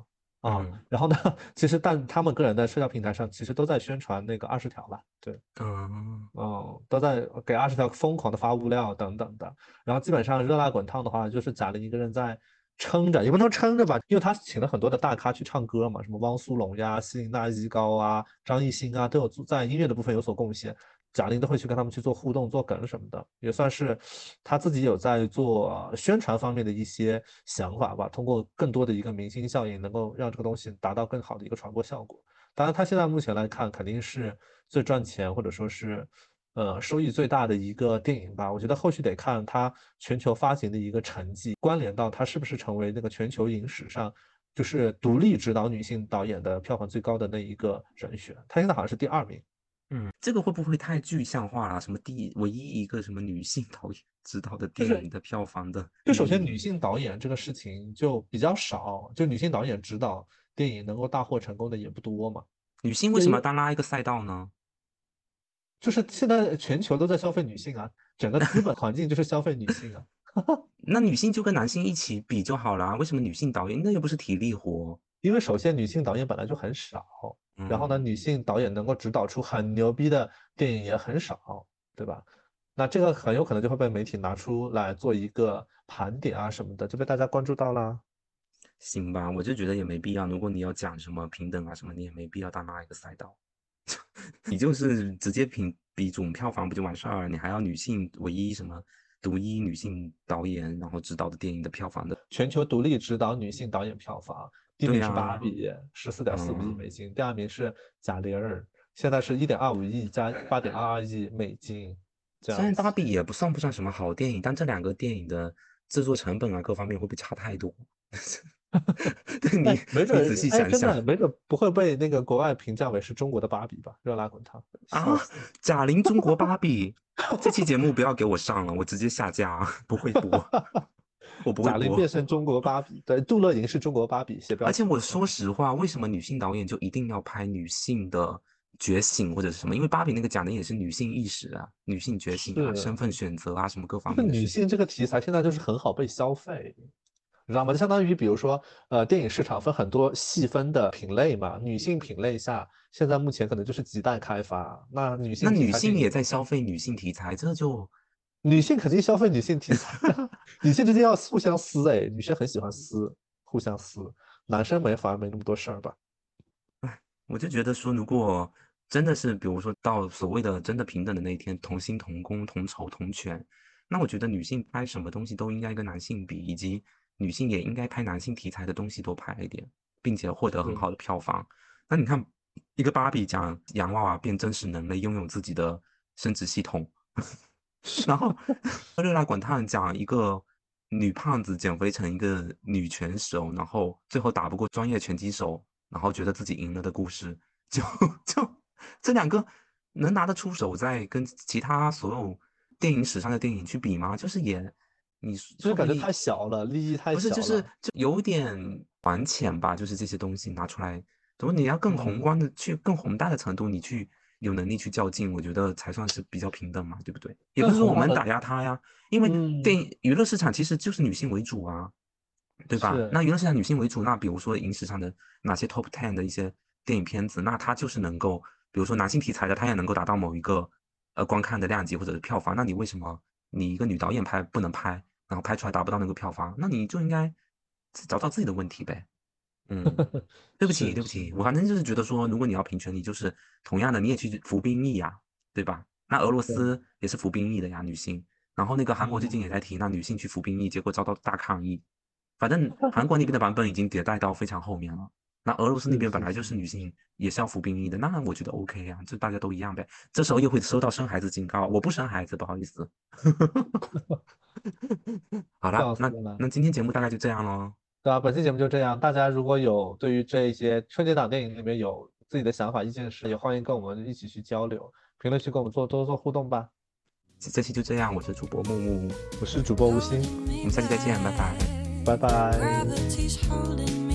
啊。嗯然后呢，其实但他们个人在社交平台上其实都在宣传那个二十条吧，对，嗯嗯，都在给二十条疯狂的发物料等等的。然后基本上热辣滚烫的话，就是贾玲一个人在撑着，也不能撑着吧，因为他请了很多的大咖去唱歌嘛，什么汪苏泷呀、希林娜依高啊、张艺兴啊，都有做在音乐的部分有所贡献。贾玲都会去跟他们去做互动、做梗什么的，也算是他自己有在做宣传方面的一些想法吧。通过更多的一个明星效应，能够让这个东西达到更好的一个传播效果。当然，他现在目前来看，肯定是最赚钱或者说是呃收益最大的一个电影吧。我觉得后续得看它全球发行的一个成绩，关联到它是不是成为那个全球影史上就是独立指导女性导演的票房最高的那一个人选。他现在好像是第二名。嗯，这个会不会太具象化了？什么第唯一一个什么女性导演指导的电影的票房的？就首先，女性导演这个事情就比较少，就女性导演指导电影能够大获成功的也不多嘛。女性为什么要单拉一个赛道呢？就是现在全球都在消费女性啊，整个资本环境就是消费女性啊。那女性就跟男性一起比就好了，为什么女性导演那又不是体力活？因为首先女性导演本来就很少，然后呢，嗯女性导演能够指导出很牛逼的电影也很少，对吧？那这个很有可能就会被媒体拿出来做一个盘点啊什么的，就被大家关注到啦。行吧，我就觉得也没必要。如果你要讲什么平等啊什么，你也没必要单拉一个赛道，你就是直接评比总票房不就完事儿？你还要女性唯一什么独一女性导演然后指导的电影的票房的？全球独立指导女性导演票房，第一名是芭啊比，十四点四五亿嗯美金，第二名是贾玲儿，现在是一点二五亿加八点二二亿美金，这虽然芭比也不算不上什么好电影，但这两个电影的制作成本啊各方面会不会差太多？对你哎，没准你仔细哎，想想没准不会被那个国外评价为是中国的芭比吧？热辣滚烫啊，贾玲中国芭比，这期节目不要给我上了，我直接下架，啊不会播，我不会播贾玲变。成中国芭比，对，杜乐莹是中国芭比，写而且我说实话，为什么女性导演就一定要拍女性的觉醒或者是什么？因为芭比那个讲的也是女性意识啊，女性觉醒啊，身份选择啊，什么各方面。女性这个题材现在就是很好被消费，你知道吗？就相当于比如说，呃，电影市场分很多细分的品类嘛，女性品类下，现在目前可能就是亟待开发。那女性那女性也在消费女性题材，这就女性肯定消费女性题材啊，女性之间要互相撕哎，女生很喜欢撕，互相撕，男生没反而没那么多事儿吧？我就觉得说，如果真的是比如说到所谓的真的平等的那一天，同薪同工同酬同权，那我觉得女性拍什么东西都应该跟男性比，以及女性也应该拍男性题材的东西多拍一点，并且获得很好的票房。那你看，一个芭比讲洋娃娃变真实能力，拥有自己的生殖系统，然后热辣滚烫讲一个女胖子减肥成一个女拳手，然后最后打不过专业拳击手，然后觉得自己赢了的故事，就就这两个能拿得出手，在跟其他所有电影史上的电影去比吗？就是也，你就是感觉太小了，利益太不是，就是就有点短浅吧，就是这些东西拿出来，怎么你要更宏。嗯观的去更宏大的程度，你去有能力去较劲，我觉得才算是比较平等嘛，对不对？也不是说我们打压他呀，因为嗯电影娱乐市场其实就是女性为主啊，对吧？那娱乐市场女性为主，那比如说影史上的哪些 top ten 的一些电影片子，那它就是能够，比如说男性题材的，它也能够达到某一个呃观看的量级或者是票房，那你为什么你一个女导演拍不能拍，然后拍出来达不到那个票房，那你就应该找找自己的问题呗。嗯，对不起，对不起，我反正就是觉得说，如果你要平权，你就是同样的，你也去服兵役呀，对吧？那俄罗斯也是服兵役的呀，女性。然后那个韩国最近也在提，那女性去服兵役，结果遭到大抗议。反正 韩国那边的版本已经迭代到非常后面了。那俄罗斯那边本来就是女性也是要服兵役的，那我觉得 OK 呀，就大家都一样呗。这时候又会收到生孩子警告，我不生孩子，不好意思。好了笑，那那今天节目大概就这样喽。对啊，本期节目就这样。大家如果有对于这一些春节档电影里面有自己的想法、意见时，也欢迎跟我们一起去交流，评论区跟我们做多做互动吧。这这期就这样，我是主播木木，我是主播吴昕，我们下期再见，拜拜。拜拜。